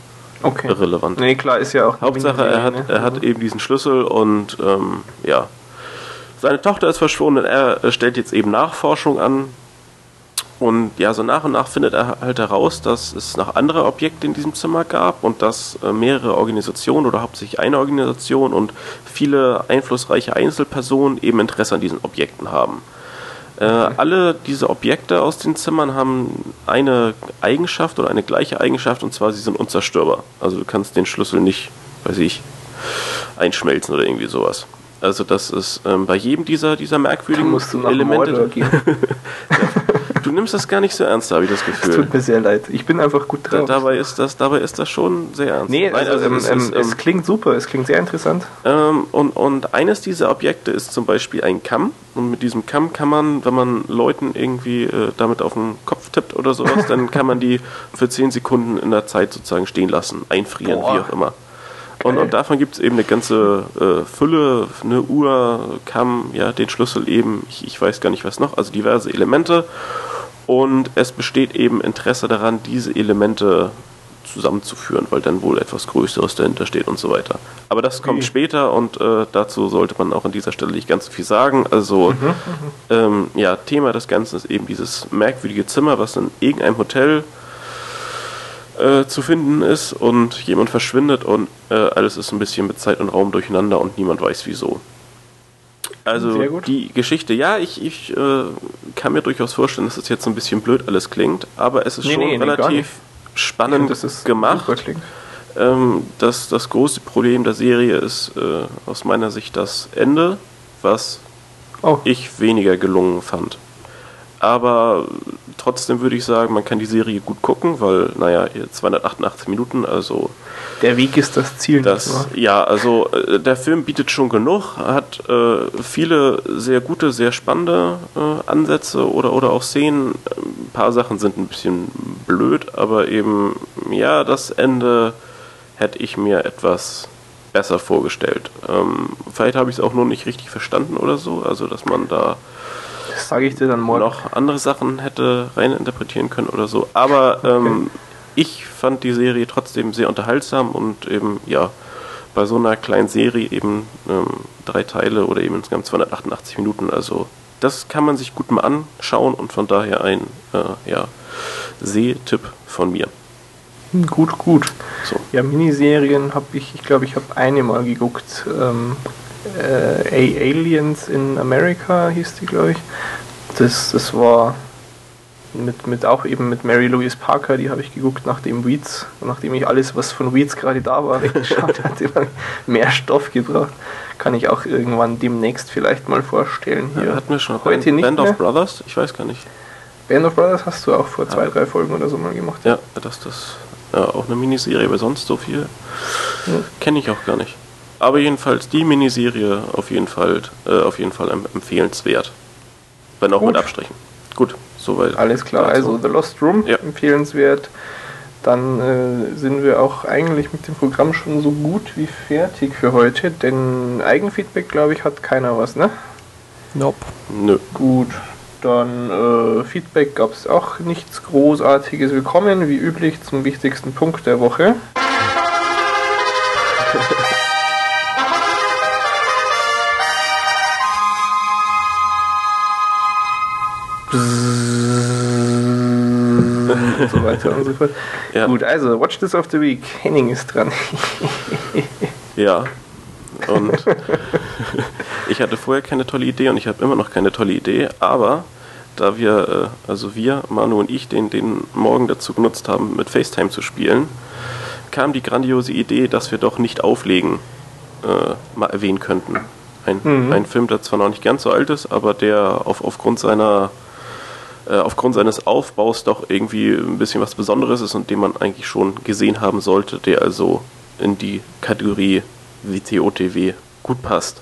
okay. irrelevant. Nee, klar, ist ja auch. Hauptsache, er hat, er hat eben diesen Schlüssel und ähm, ja. Seine Tochter ist verschwunden und er stellt jetzt eben Nachforschung an. Und ja, so nach und nach findet er halt heraus, dass es noch andere Objekte in diesem Zimmer gab und dass äh, mehrere Organisationen oder hauptsächlich eine Organisation und viele einflussreiche Einzelpersonen eben Interesse an diesen Objekten haben. Äh, alle diese Objekte aus den Zimmern haben eine Eigenschaft oder eine gleiche Eigenschaft und zwar sie sind unzerstörbar. Also du kannst den Schlüssel nicht, weiß ich, einschmelzen oder irgendwie sowas. Also das ist ähm, bei jedem dieser, dieser merkwürdigen Elemente. [LAUGHS] [LAUGHS] du nimmst das gar nicht so ernst, habe ich das Gefühl. Es tut mir sehr leid. Ich bin einfach gut drauf. Da, dabei, ist das, dabei ist das schon sehr ernst. Nee, also, also, ähm, es, ähm, ist, es, klingt super, es klingt sehr interessant. Ähm, und, und eines dieser Objekte ist zum Beispiel ein Kamm. Und mit diesem Kamm kann man, wenn man Leuten irgendwie äh, damit auf den Kopf tippt oder sowas, dann kann man die für 10 Sekunden in der Zeit sozusagen stehen lassen, einfrieren, Boah. wie auch immer. Und, und, davon gibt es eben eine ganze äh, Fülle, eine Uhr, Kamm, ja, den Schlüssel eben, ich, ich, weiß gar nicht was noch, also diverse Elemente. Und es besteht eben Interesse daran, diese Elemente zusammenzuführen, weil dann wohl etwas Größeres dahinter steht und so weiter. Aber das kommt Okay. später und äh, dazu sollte man auch an dieser Stelle nicht ganz so viel sagen. Also, ähm, ja, Thema des Ganzen ist eben dieses merkwürdige Zimmer, was in irgendeinem Hotel äh, zu finden ist und jemand verschwindet und äh, alles ist ein bisschen mit Zeit und Raum durcheinander und niemand weiß wieso. Also die Geschichte, ja, ich, ich äh, kann mir durchaus vorstellen, dass es jetzt so ein bisschen blöd alles klingt, aber es ist Nee, schon nee, nee, relativ nicht. spannend das gemacht. Ähm, das, das große Problem der Serie ist äh, aus meiner Sicht das Ende, was Oh, ich weniger gelungen fand. Aber trotzdem würde ich sagen, man kann die Serie gut gucken, weil, naja, hier 288 Minuten, also der Weg ist das Ziel. das, ja, also äh, der Film bietet schon genug, hat äh, viele sehr gute, sehr spannende äh, Ansätze oder, oder auch Szenen. Ein paar Sachen sind ein bisschen blöd, aber eben, ja, das Ende hätte ich mir etwas besser vorgestellt. Ähm, vielleicht habe ich es auch nur nicht richtig verstanden oder so, also dass man da sage ich dir dann morgen. noch andere Sachen hätte reininterpretieren können oder so. Aber ähm, ich fand die Serie trotzdem sehr unterhaltsam und eben, ja, bei so einer kleinen Serie eben ähm, drei Teile oder eben insgesamt 288 Minuten. Also das kann man sich gut mal anschauen und von daher ein äh, ja, Sehtipp von mir. Gut, gut. So. Ja, Miniserien habe ich, ich glaube, ich habe eine mal geguckt. Ähm, äh, A- Aliens in America hieß die, glaube ich. Das, das war mit, mit auch eben mit Mary Louise Parker, die habe ich geguckt, nachdem Weeds, nachdem ich alles, was von Weeds gerade da war, [LAUGHS] weggeschaut hatte, mehr Stoff gebracht. Kann ich auch irgendwann demnächst vielleicht mal vorstellen. Hier. Ja, hatten wir schon Heute Band, nicht Band mehr. of Brothers? Ich weiß gar nicht. Band of Brothers hast du auch vor zwei, drei Folgen oder so mal gemacht. Ja, dass das ja, auch eine Miniserie, aber sonst so viel Ja. kenne ich auch gar nicht. Aber jedenfalls die Miniserie auf jeden Fall, äh, auf jeden Fall em- empfehlenswert. Wenn auch Gut. mit Abstrichen. Gut, soweit. Alles klar, dazu. also The Lost Room, Ja. empfehlenswert. Dann äh, sind wir auch eigentlich mit dem Programm schon so gut wie fertig für heute, denn Eigenfeedback, glaube ich, hat keiner was, ne? Nope. Nö. Gut, dann äh, Feedback gab es auch nichts Großartiges. Wir kommen wie üblich zum wichtigsten Punkt der Woche. Und so weiter und so fort. Ja. Gut, also Watch This of the Week. Henning ist dran. [LAUGHS] Ja. Und [LAUGHS] ich hatte vorher keine tolle Idee und ich habe immer noch keine tolle Idee, aber da wir, äh, also wir, Manu und ich, den, den Morgen dazu genutzt haben, mit FaceTime zu spielen, kam die grandiose Idee, dass wir doch nicht auflegen äh, mal erwähnen könnten. Ein, Mhm. ein Film, der zwar noch nicht ganz so alt ist, aber der auf, aufgrund seiner aufgrund seines Aufbaus doch irgendwie ein bisschen was Besonderes ist und den man eigentlich schon gesehen haben sollte, der also in die Kategorie WTOTW gut passt.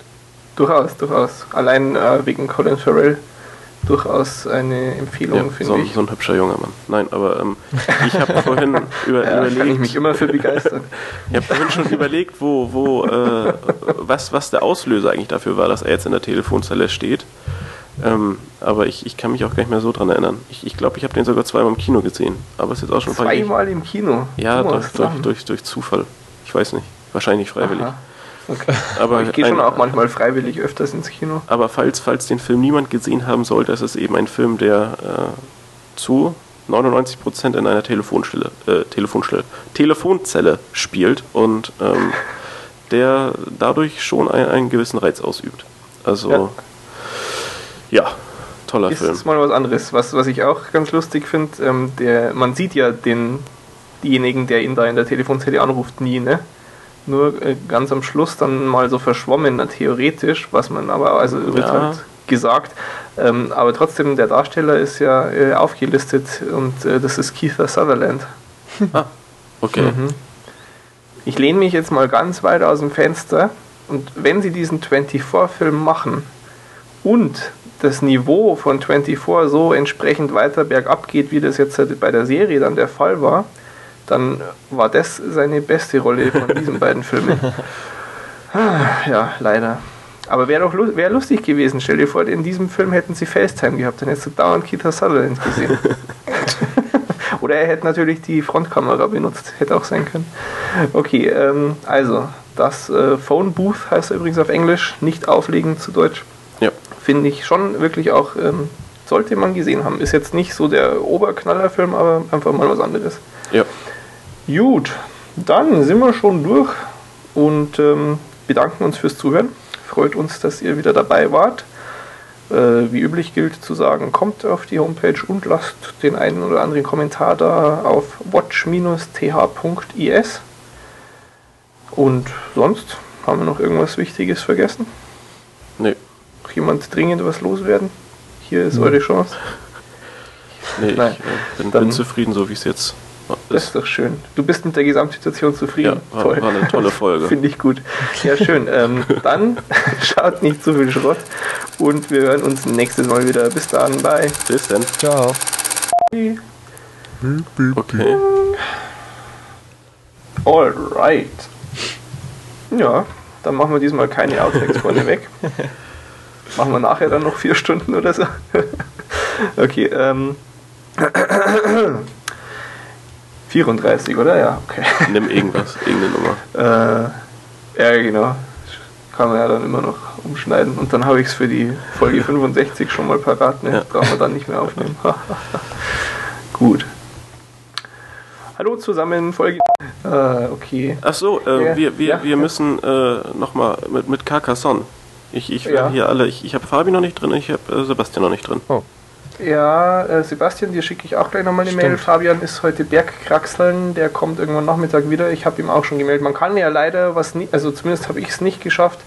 durchaus, durchaus. Allein äh, wegen Colin Farrell durchaus eine Empfehlung, Ja, finde so, ich. so ein hübscher junger Mann. Nein, aber ähm, ich habe [LAUGHS] vorhin über, Ja, überlegt, kann ich mich immer für begeistern. ich habe vorhin schon überlegt, wo, wo, äh, was, was der Auslöser eigentlich dafür war, dass er jetzt in der Telefonzelle steht. Ähm, aber ich, ich kann mich auch gar nicht mehr so dran erinnern. Ich glaube, ich, glaub, ich habe den sogar zweimal im Kino gesehen. Aber es ist jetzt auch schon ein Zweimal im Kino. Ja, Du durch, durch, durch, durch Zufall. Ich weiß nicht. Wahrscheinlich freiwillig. Aha. Okay. [LAUGHS] Aber ich gehe schon ein- auch manchmal freiwillig öfters ins Kino. Aber falls, falls den Film niemand gesehen haben sollte, ist es eben ein Film, der äh, zu 99% in einer Telefonstelle, äh, Telefonstelle, Telefonzelle spielt und ähm, der dadurch schon einen, einen gewissen Reiz ausübt. Also, ja, toller Ist Film. ist mal was anderes. Was, was ich auch ganz lustig finde, ähm, der, man sieht ja den, denjenigen, der ihn da in der Telefonzelle anruft, nie, ne? Nur äh, ganz am Schluss dann mal so verschwommen, theoretisch, was man aber, also wird Ja. halt gesagt. Ähm, aber trotzdem, der Darsteller ist ja äh, aufgelistet und äh, das ist Keith Sutherland. Ah, okay. Mhm. Ich lehne mich jetzt mal ganz weit aus dem Fenster und wenn sie diesen 24-Film machen und das Niveau von 24 so entsprechend weiter bergab geht, wie das jetzt halt bei der Serie dann der Fall war, dann war das seine beste Rolle von diesen beiden Filmen. [LAUGHS] Ah, Ja, leider. Aber wäre doch wär lustig gewesen. Stell dir vor, in diesem Film hätten sie FaceTime gehabt, dann hättest du dauernd Keith Sutherland gesehen. Oder [LAUGHS] [LAUGHS] Oder er hätte natürlich die Frontkamera benutzt, hätte auch sein können. Okay, ähm, also das äh, Phone Booth heißt übrigens auf Englisch, nicht auflegen zu Deutsch. Finde ich schon wirklich auch, ähm, sollte man gesehen haben. Ist jetzt nicht so der Oberknallerfilm, aber einfach mal was anderes. Ja. Gut, dann sind wir schon durch und ähm, bedanken uns fürs Zuhören. Freut uns, dass ihr wieder dabei wart. Äh, wie üblich gilt zu sagen, kommt auf die Homepage und lasst den einen oder anderen Kommentar da auf watch-th.is. Und sonst haben wir noch irgendwas Wichtiges vergessen? Jemand dringend was loswerden? Hier ist eure Chance. Nee, Nein. ich äh, bin, Dann- bin zufrieden, so wie es jetzt Das ist. ist doch schön. Du bist mit der Gesamtsituation Ja, zufrieden. war, war eine tolle Folge. [LAUGHS] Finde ich gut. Ja, schön. ähm, dann [LAUGHS] schaut nicht zu viel Schrott und wir hören uns nächstes Mal wieder. Bis dann. Bye. Bis dann. Ciao. Okay. Alright. Ja, dann machen wir diesmal keine Outtakes vorne weg. [LAUGHS] Machen wir nachher dann noch vier Stunden oder so. [LAUGHS] Okay, ähm. [CLEARS THROAT] 34, oder? Ja, okay. [LAUGHS] Nimm irgendwas, irgendeine Nummer. Äh, ja, genau. Kann man ja dann immer noch umschneiden. Und dann habe ich es für die Folge [LAUGHS] 65 schon mal parat. Ne? Ja. Brauchen wir dann nicht mehr aufnehmen. Gut. Hallo zusammen, Folge. Äh, okay. Ach so, äh, Ja, wir, wir, ja, wir ja. müssen äh, nochmal mit, mit Carcassonne. Ich, ich Ja. hier alle, ich, ich habe Fabi noch nicht drin, ich habe äh, Sebastian noch nicht drin. Oh. Ja, äh, Sebastian, dir schicke ich auch gleich nochmal eine Stimmt. Mail. Fabian ist heute Bergkraxeln, der kommt irgendwann Nachmittag wieder. Ich habe ihm auch schon gemeldet. Man kann ja leider was nicht, also zumindest habe ich es nicht geschafft,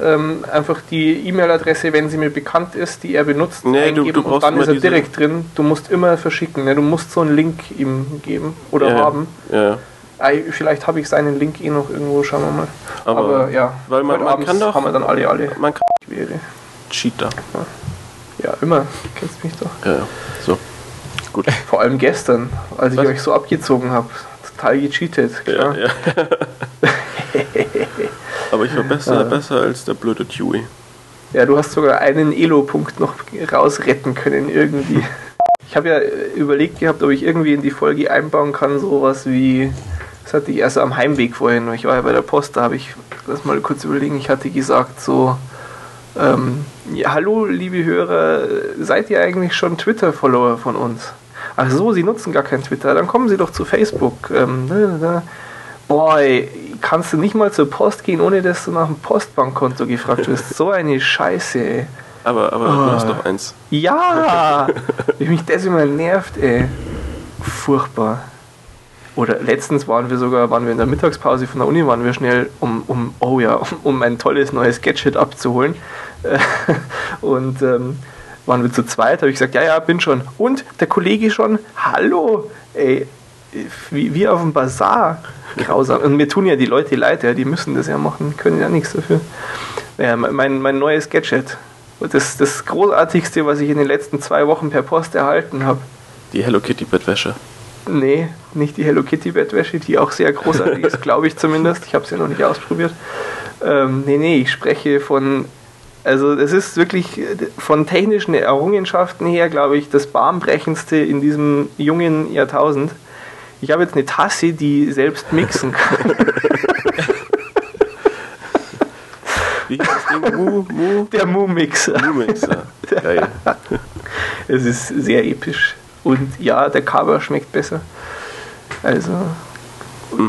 ähm, einfach die E-Mail-Adresse, wenn sie mir bekannt ist, die er benutzt, Nee, du- eingeben du und brauchst dann immer ist er direkt drin. Du musst immer verschicken. Ne? Du musst so einen Link ihm geben oder Ja, haben. Ja, vielleicht habe ich seinen Link eh noch irgendwo, schauen wir mal. Aber- Aber, ja, weil man- man kann doch- haben wir dann alle, alle Man kann Quere. Cheater. Ja, immer. Kennst mich doch. Ja, ja. So. Gut. Vor allem gestern, als ich Was? euch so abgezogen habe. Total gecheatet, Ja, klar. ja. [LAUGHS] Aber ich war besser, Ja. besser als der blöde Dewey. Ja, du hast sogar einen Elo-Punkt noch rausretten können irgendwie. [LAUGHS] Ich habe ja überlegt gehabt, ob ich irgendwie in die Folge einbauen kann, sowas wie, das hatte ich erst am Heimweg vorhin, ich war ja bei der Post, da habe ich, lass mal kurz überlegen, ich hatte gesagt so, ähm, ja, hallo liebe Hörer, seid ihr eigentlich schon Twitter-Follower von uns? Ach so, Sie nutzen gar kein Twitter, dann kommen Sie doch zu Facebook. Ähm, da, da. Boah, ey, kannst du nicht mal zur Post gehen, ohne dass du nach dem Postbankkonto gefragt wirst? So eine Scheiße, ey. Aber, aber Ah. du hast doch eins. Ja! Wie mich das immer nervt, ey. Furchtbar. Oder letztens waren wir sogar, waren wir in der Mittagspause von der Uni, waren wir schnell, um, um oh ja, um, [LAUGHS] um ein tolles neues Gadget abzuholen. [LAUGHS] Und ähm, waren wir zu zweit, habe ich gesagt, ja, ja, bin schon. Und der Kollege schon, hallo, ey, wie, wie auf dem Bazar. Grausam. Und mir tun ja die Leute leid, ja, die müssen das ja machen, können ja nichts dafür. Ja, mein, mein neues Gadget. Das, das Großartigste, was ich in den letzten zwei Wochen per Post erhalten habe. Die Hello Kitty Bettwäsche. Nee, nicht die Hello Kitty Bettwäsche, die auch sehr großartig ist, [LAUGHS] glaube ich zumindest. Ich habe sie ja noch nicht ausprobiert. Ähm, nee, nee, ich spreche von, also es ist wirklich äh, von technischen Errungenschaften her, glaube ich, das bahnbrechendste in diesem jungen Jahrtausend. Ich habe jetzt eine Tasse, die selbst mixen kann. [LAUGHS] Wie heißt das Ding? Mu, Mu, Der Mu-Mixer. Mu-Mixer. [LAUGHS] Geil. Es ist sehr episch. Und ja, der Cover schmeckt besser. Also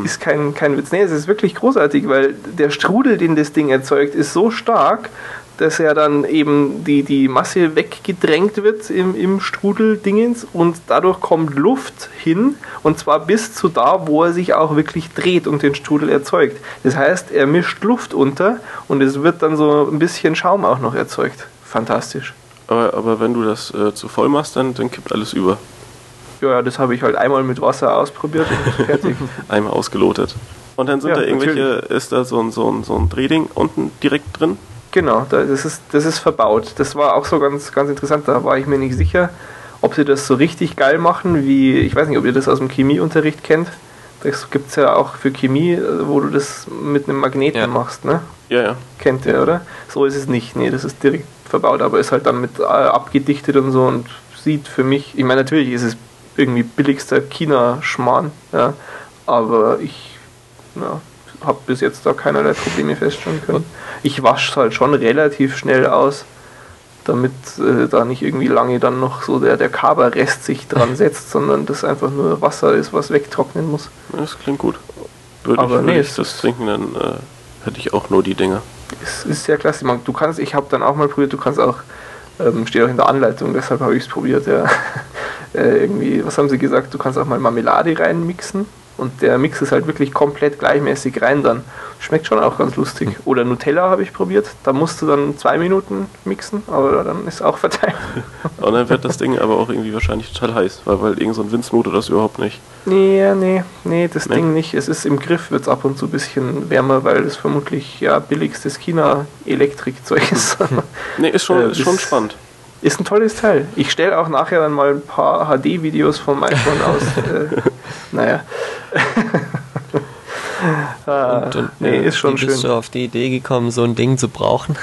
ist kein, kein Witz. Nee, es ist wirklich großartig, weil der Strudel, den das Ding erzeugt, ist so stark, dass ja dann eben die, die Masse weggedrängt wird im, im Strudeldingens und dadurch kommt Luft hin und zwar bis zu da, wo er sich auch wirklich dreht und den Strudel erzeugt. Das heißt, er mischt Luft unter und es wird dann so ein bisschen Schaum auch noch erzeugt. Fantastisch. Aber, aber wenn du das äh, zu voll machst, dann, dann kippt alles über. Ja, das habe ich halt einmal mit Wasser ausprobiert und [LAUGHS] fertig. Einmal ausgelotet. Und dann sind Ja, da irgendwelche, ist da so ein, so, ein, so ein Drehding unten direkt drin? genau, da- das ist, das ist verbaut. Das war auch so ganz, ganz interessant. Da war ich mir nicht sicher, ob sie das so richtig geil machen, wie, ich weiß nicht, ob ihr das aus dem Chemieunterricht kennt. Das gibt es ja auch für Chemie, äh, wo du das mit einem Magneten Ja. machst, ne? Ja, ja. Kennt ihr, oder? So ist es nicht. Nee, das ist direkt verbaut, aber ist halt dann mit äh, abgedichtet und so und sieht für mich, ich meine, natürlich ist es irgendwie billigster China-Schmarrn. Ja. Aber ich ja, habe bis jetzt da keinerlei Probleme feststellen können. Ich wasche halt schon relativ schnell aus, damit äh, da nicht irgendwie lange dann noch so der, der Kaberrest sich dran [LAUGHS] setzt, sondern das einfach nur Wasser ist, was wegtrocknen muss. Das klingt gut. Würde Aber ich, nee, würde es ich das trinken, dann äh, hätte ich auch nur die Dinger. Es ist sehr klasse. Man, du kannst, ich habe dann auch mal probiert, du kannst auch, ähm, steht auch in der Anleitung, deshalb habe ich es probiert, ja. [LAUGHS] äh, irgendwie, was haben sie gesagt, du kannst auch mal Marmelade reinmixen und der Mix ist halt wirklich komplett gleichmäßig rein dann. Schmeckt schon auch ganz lustig. Oder Nutella habe ich probiert, da musst du dann zwei Minuten mixen, aber dann ist auch verteilt. [LAUGHS] Und dann wird das Ding aber auch irgendwie wahrscheinlich total heiß, weil, weil irgend so ein Winzmotor das überhaupt nicht. Nee, nee, nee, das Nee? Ding nicht. Es ist im Griff, wird es ab und zu ein bisschen wärmer, weil es vermutlich ja billigstes China-Elektrikzeug ist. [LAUGHS] Nee, ist schon, Äh, ist schon spannend. Ist ein tolles Teil. Ich stelle auch nachher dann mal ein paar HD-Videos vom iPhone aus. [LAUGHS] Äh, naja. [LAUGHS] ah, Und, und, nee, äh, ist schon wie bist schön. du auf die Idee gekommen, so ein Ding zu brauchen?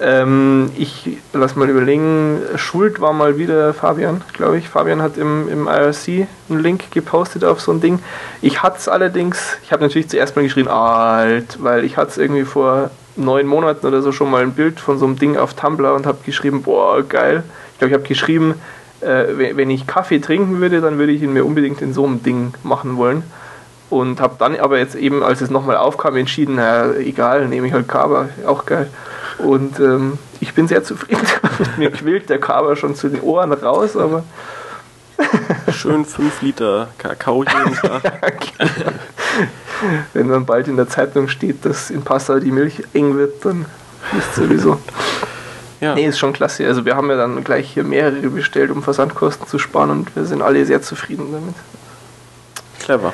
Ähm, ich lass mal überlegen. Schuld war mal wieder Fabian, glaube ich. Fabian hat im, im IRC einen Link gepostet auf so ein Ding. Ich hatte es allerdings, ich habe natürlich zuerst mal geschrien, alt, weil ich hatte es irgendwie vor neun Monaten oder so schon mal ein Bild von so einem Ding auf Tumblr und habe geschrieben, boah, geil. Ich glaube, ich habe geschrieben, äh, wenn ich Kaffee trinken würde, dann würde ich ihn mir unbedingt in so einem Ding machen wollen. Und habe dann aber jetzt eben, als es nochmal aufkam, entschieden, naja, egal, nehme ich halt Kaba, auch geil. Und ähm, ich bin sehr zufrieden. [LAUGHS] Mir quillt der Kaba schon zu den Ohren raus, aber [LAUGHS] Schön 5 Liter Kakao jeden Tag. wenn dann bald in der Zeitung steht, dass in Passau die Milch eng wird, dann ist sowieso. Ja, Nee, ist schon klasse. Also wir haben ja dann gleich hier mehrere bestellt, um Versandkosten zu sparen und wir sind alle sehr zufrieden damit. clever.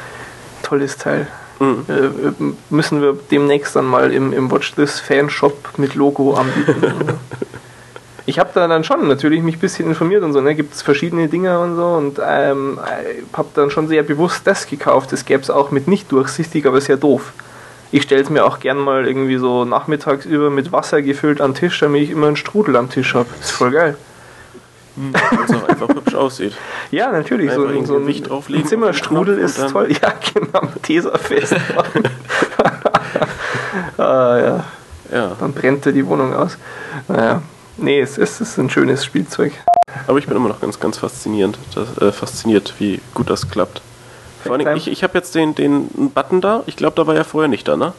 Tolles Teil. Mhm. Äh, müssen wir demnächst dann mal im, im Watch This Fanshop mit Logo anbieten. [LAUGHS] ich habe da dann schon natürlich mich ein bisschen informiert und so, ne, gibt es verschiedene Dinge und so und ähm, habe dann schon sehr bewusst das gekauft. Das gäbe es auch mit nicht durchsichtig, aber sehr doof. Ich stelle es mir auch gern mal irgendwie so nachmittags über mit Wasser gefüllt am Tisch, damit ich immer einen Strudel am Tisch habe. Ist voll geil. Weil es auch einfach hübsch aussieht. [LAUGHS] Ja, natürlich. So, ein- so ein ein Zimmerstrudel den ist toll. [LAUGHS] Ja, genau. Tesafest [LAUGHS] ah, ja. Ja, Dann brennt er die Wohnung aus. Naja. Nee, es ist, es ist ein schönes Spielzeug. aber ich bin immer noch ganz, ganz faszinierend, das, äh, fasziniert, wie gut das klappt. Vor allem, ich, ich habe jetzt den, den Button da. Ich glaube, da war ja vorher nicht da, ne?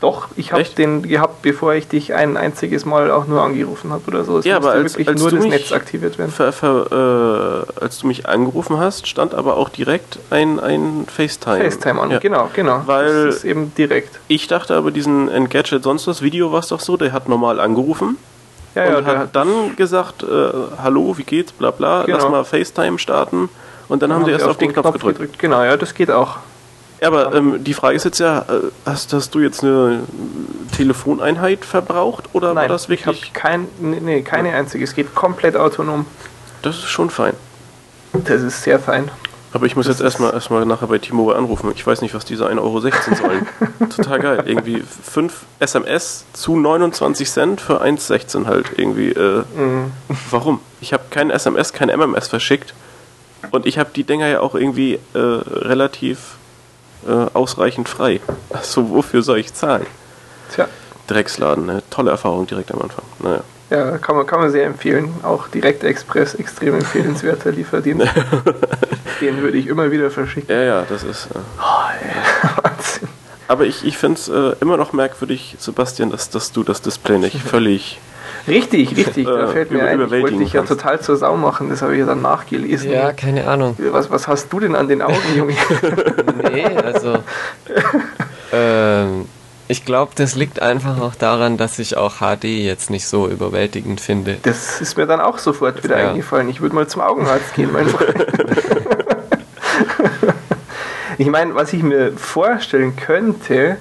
Doch, ich habe den gehabt, bevor ich dich ein einziges Mal auch nur angerufen habe oder so. Es Ja, aber als- wirklich als nur du das mich- Netz aktiviert werden. Ver, ver, äh, als du mich angerufen hast, stand aber auch direkt ein, ein FaceTime. FaceTime an, Ja. genau, genau. Weil- das ist eben direkt. Ich dachte aber, diesen Engadget sonst das Video war es doch so, der hat normal angerufen Ja, und ja, hat dann gesagt, äh, hallo, wie geht's, bla bla, Genau. lass mal FaceTime starten und dann haben sie erst auf den Knopf, gedrückt. Genau, ja, das geht auch. Ja, aber ähm, die Frage ist jetzt ja, äh, hast, hast du jetzt eine Telefoneinheit verbraucht oder war Nein, das ich habe wirklich? kein, nee, nee, keine einzige. Es geht komplett autonom. Das ist schon fein. Das ist sehr fein. Aber ich muss Das jetzt erstmal erstmal nachher bei T-Mobile anrufen. Ich weiß nicht, was diese 1,16 Euro sollen. [LAUGHS] Total geil. Irgendwie 5 SMS zu 29 Cent für 1,16 halt. Irgendwie. Äh, Mhm. Warum? Ich habe kein SMS, kein MMS verschickt. Und ich habe die Dinger ja auch irgendwie äh, relativ äh, ausreichend frei. [LAUGHS] Also wofür soll ich zahlen? Tja, Drecksladen, ne? Tolle Erfahrung direkt am Anfang. Naja. ja, kann man, kann man sehr empfehlen. Auch Direct Express, extrem empfehlenswerter [LAUGHS] Lieferdienst. Den würde ich immer wieder verschicken. Ja, ja, das ist. Äh, Oh, ey, [LAUGHS] Wahnsinn. aber ich, ich finde es äh, immer noch merkwürdig, Sebastian, dass, dass du das Display nicht völlig. Richtig, richtig. Da Äh, fällt mir ein, ich wollte dich ja total zur Sau machen. Das habe ich ja dann nachgelesen. Ja, keine Ahnung. Was, was hast du denn an den Augen, [LAUGHS] Junge? Nee, also. ähm, ich glaube, das liegt einfach auch daran, dass ich auch HD jetzt nicht so überwältigend finde. Das ist mir dann auch sofort wieder Ja. eingefallen. Ich würde mal zum Augenarzt gehen, mein Freund. [LAUGHS] ich meine, was ich mir vorstellen könnte,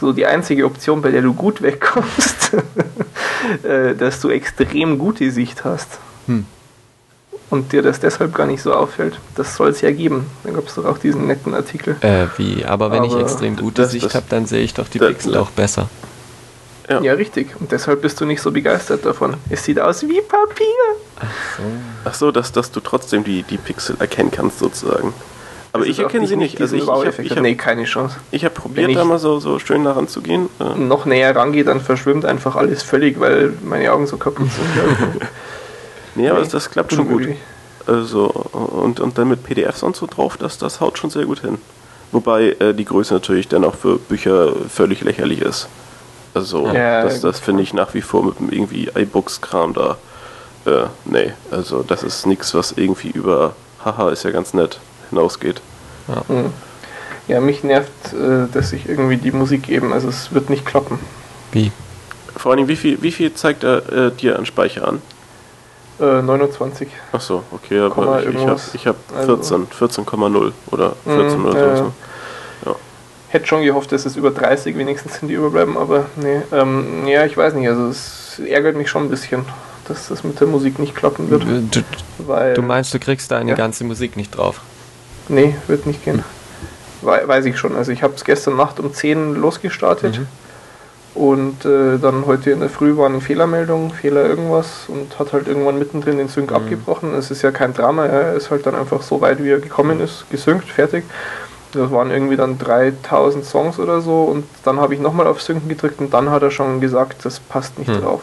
so die einzige Option, bei der du gut wegkommst, [LAUGHS] äh, dass du extrem gute Sicht hast. Hm. Und dir das deshalb gar nicht so auffällt. Das soll es ja geben. Da gab es doch auch diesen netten Artikel. Äh, wie? Aber wenn ich Aber extrem gute das- Sicht habe, dann sehe ich doch die das- Pixel auch besser. Ja. Ja, richtig. Und deshalb bist du nicht so begeistert davon. Es sieht aus wie Papier. Ach so, dass, dass du trotzdem die, die Pixel erkennen kannst, sozusagen. Aber ich erkenne sie nicht. Also ich, ich habe ich hab, nee, keine Chance. ich hab probiert, Wenn da ich- mal so, so schön daran zu gehen. Äh, Noch näher rangehe, dann verschwimmt einfach alles völlig, weil meine Augen so kaputt sind. [LAUGHS] nee, aber Nee, das klappt schon gut. Also, und, und dann mit PDFs und so drauf, das, das haut schon sehr gut hin. Wobei äh, die Größe natürlich dann auch für Bücher völlig lächerlich ist. Also, Ja, das, das finde ich nach wie vor mit dem irgendwie iBooks-Kram da. Äh, nee, also das ist nichts, was irgendwie über, haha, ist ja ganz nett, hinausgeht. Hm. Ja, mich nervt, äh, dass ich irgendwie die Musik eben, also es wird nicht klappen. Wie? Vor allem, wie viel, wie viel zeigt er äh, dir an Speicher an? Äh, 29. Ach so, okay, aber Komma ich, ich habe hab Also- 14, 14,0 oder 14 Mhm, oder ja, so. ja. Ja. Hätte schon gehofft, dass es über 30 wenigstens hin die überbleiben, aber nee. Ähm, ja, ich weiß nicht, also es ärgert mich schon ein bisschen, dass das mit der Musik nicht klappen wird. Du, Weil, du meinst, du kriegst deine Ja. ganze Musik nicht drauf? Nee, wird nicht gehen. Wei- Weiß ich schon. Also ich habe es gestern Nacht um 10 losgestartet Mhm. und äh, dann heute in der Früh war eine Fehlermeldung, Fehler irgendwas und hat halt irgendwann mittendrin den Sync abgebrochen. Es ist ja kein Drama, er ist halt dann einfach so weit, wie er gekommen ist, gesynkt, fertig. Das waren irgendwie dann 3000 Songs oder so und dann habe ich nochmal auf Synken gedrückt und dann hat er schon gesagt, das passt nicht Hm. drauf.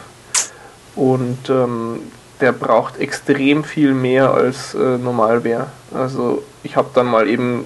Und ähm, der braucht extrem viel mehr als äh, normal wäre. Also ich habe dann mal eben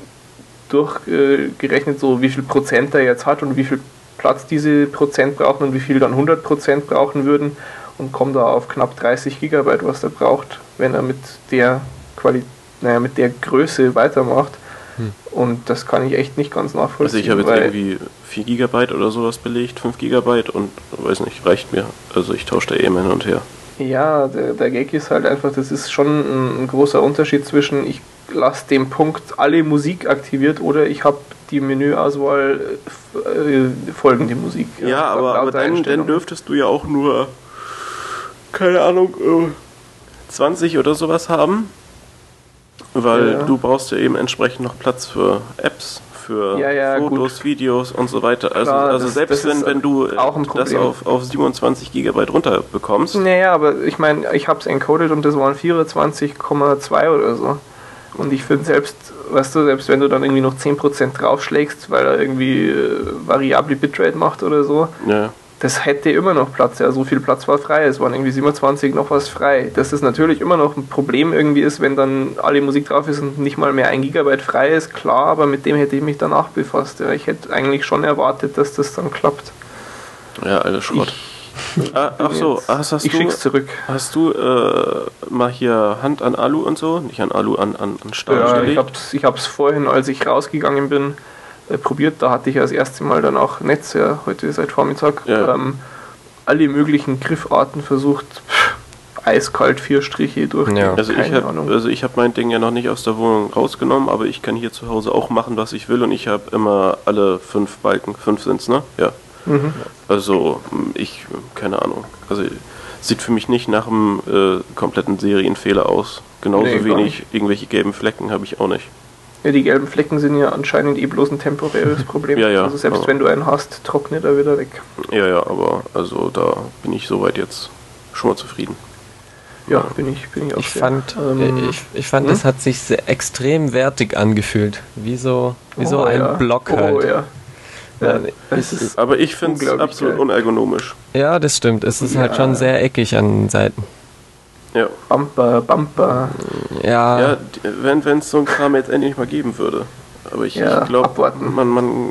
durchgerechnet, so wie viel Prozent er jetzt hat und wie viel Platz diese Prozent brauchen und wie viel dann 100 Prozent brauchen würden und komme da auf knapp 30 Gigabyte, was er braucht, wenn er mit der Quali naja, mit der Größe weitermacht. Hm. Und das kann ich echt nicht ganz nachvollziehen. Also ich habe jetzt irgendwie 4 Gigabyte oder sowas belegt, 5 Gigabyte und weiß nicht, reicht mir. Also ich tausche da eben hin und her. Ja, der, der Gag ist halt einfach, das ist schon ein, ein großer Unterschied zwischen ich lasse den Punkt alle Musik aktiviert oder ich habe die Menüauswahl äh, äh, folgende Musik. Ja, aber, aber lauter dann, dann dürftest du ja auch nur, keine Ahnung, äh, 20 oder sowas haben. Weil Ja. du brauchst ja eben entsprechend noch Platz für Apps, für Ja, ja, Fotos, gut. Videos und so weiter. Also, Klar, also das- selbst das wenn, wenn du äh, das auf, auf 27 Gigabyte runterbekommst, Naja, aber ich meine, ich habe es encoded und das waren 24,2 oder so. Und ich finde selbst, weißt du, selbst wenn du dann irgendwie noch 10% draufschlägst, weil er irgendwie äh, variable Bitrate macht oder so, ja, das hätte immer noch Platz. Ja, so viel Platz war frei. Es waren irgendwie 27 noch was frei. Dass das natürlich immer noch ein Problem irgendwie ist, wenn dann alle Musik drauf ist und nicht mal mehr ein Gigabyte frei ist, klar, aber mit dem hätte ich mich danach befasst. Ja, ich hätte eigentlich schon erwartet, dass das dann klappt. ja, alles Schrott. Ah, ach so, hast, hast ich du, schick's zurück. hast du äh, mal hier Hand an Alu und so? Nicht an Alu, an, an, an Stahl Ja, ich hab's, ich hab's vorhin, als ich rausgegangen bin, äh, probiert. Da hatte ich ja das erste Mal dann auch Netz, ja, heute seit Vormittag, Ja. ähm, alle möglichen Griffarten versucht. Pff, eiskalt vier Striche durch. Ja. Also ich habe Ahnung. also ich hab mein Ding ja noch nicht aus der Wohnung rausgenommen, aber ich kann hier zu Hause auch machen, was ich will und ich habe immer alle fünf Balken, fünf sind's, ne? Ja. Mhm. Also ich, keine Ahnung. Also sieht für mich nicht nach einem äh, kompletten Serienfehler aus. Genauso Nee, wenig irgendwelche gelben Flecken habe ich auch nicht. Ja, die gelben Flecken sind ja anscheinend eh bloß ein temporäres Problem. [LAUGHS] Ja, ja, also selbst aber- wenn du einen hast, trocknet er wieder weg. Ja, ja, aber also da bin ich soweit jetzt schon mal zufrieden. Ja, bin ich, bin ich auch Ich sehr. fand, Ähm, ich, ich fand hm? das hat sich sehr extrem wertig angefühlt. Wie so, wie so oh, ein ja. Block halt. Oh ja. Ja ist, Aber ich finde es absolut geil. unergonomisch. Ja, das stimmt. Es ist halt Ja. schon sehr eckig an den Seiten. Ja. Bumper, Bumper. Ja, Ja, wenn es so ein Kram jetzt endlich mal geben würde. Aber ich, Ja, ich glaube, man, man,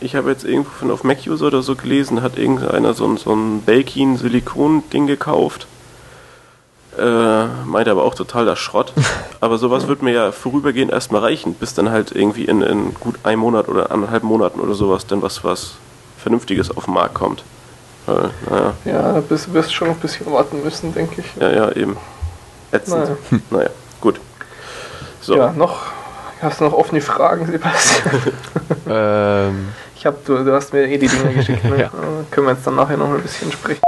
ich habe jetzt irgendwo von auf MacUser oder so gelesen, hat irgendeiner so ein, so ein Belkin-Silikon-Ding gekauft. Äh, meinte aber auch total das Schrott. [LAUGHS] Aber sowas wird mir ja vorübergehend erstmal reichen, bis dann halt irgendwie in, in gut einem Monat oder anderthalb Monaten oder sowas dann was, was Vernünftiges auf den Markt kommt. Weil, naja, Ja, da wirst schon noch ein bisschen warten müssen, denke ich. ja, ja, eben. Ätzend. Naja. Naja, gut. So. Ja, noch. Hast du noch offene Fragen, [LAUGHS] Sebastian? ähm, Ich hab, du, du hast mir eh die Dinger geschickt, ne? [LAUGHS] Ja. Äh, Können wir jetzt dann nachher noch ein bisschen sprechen.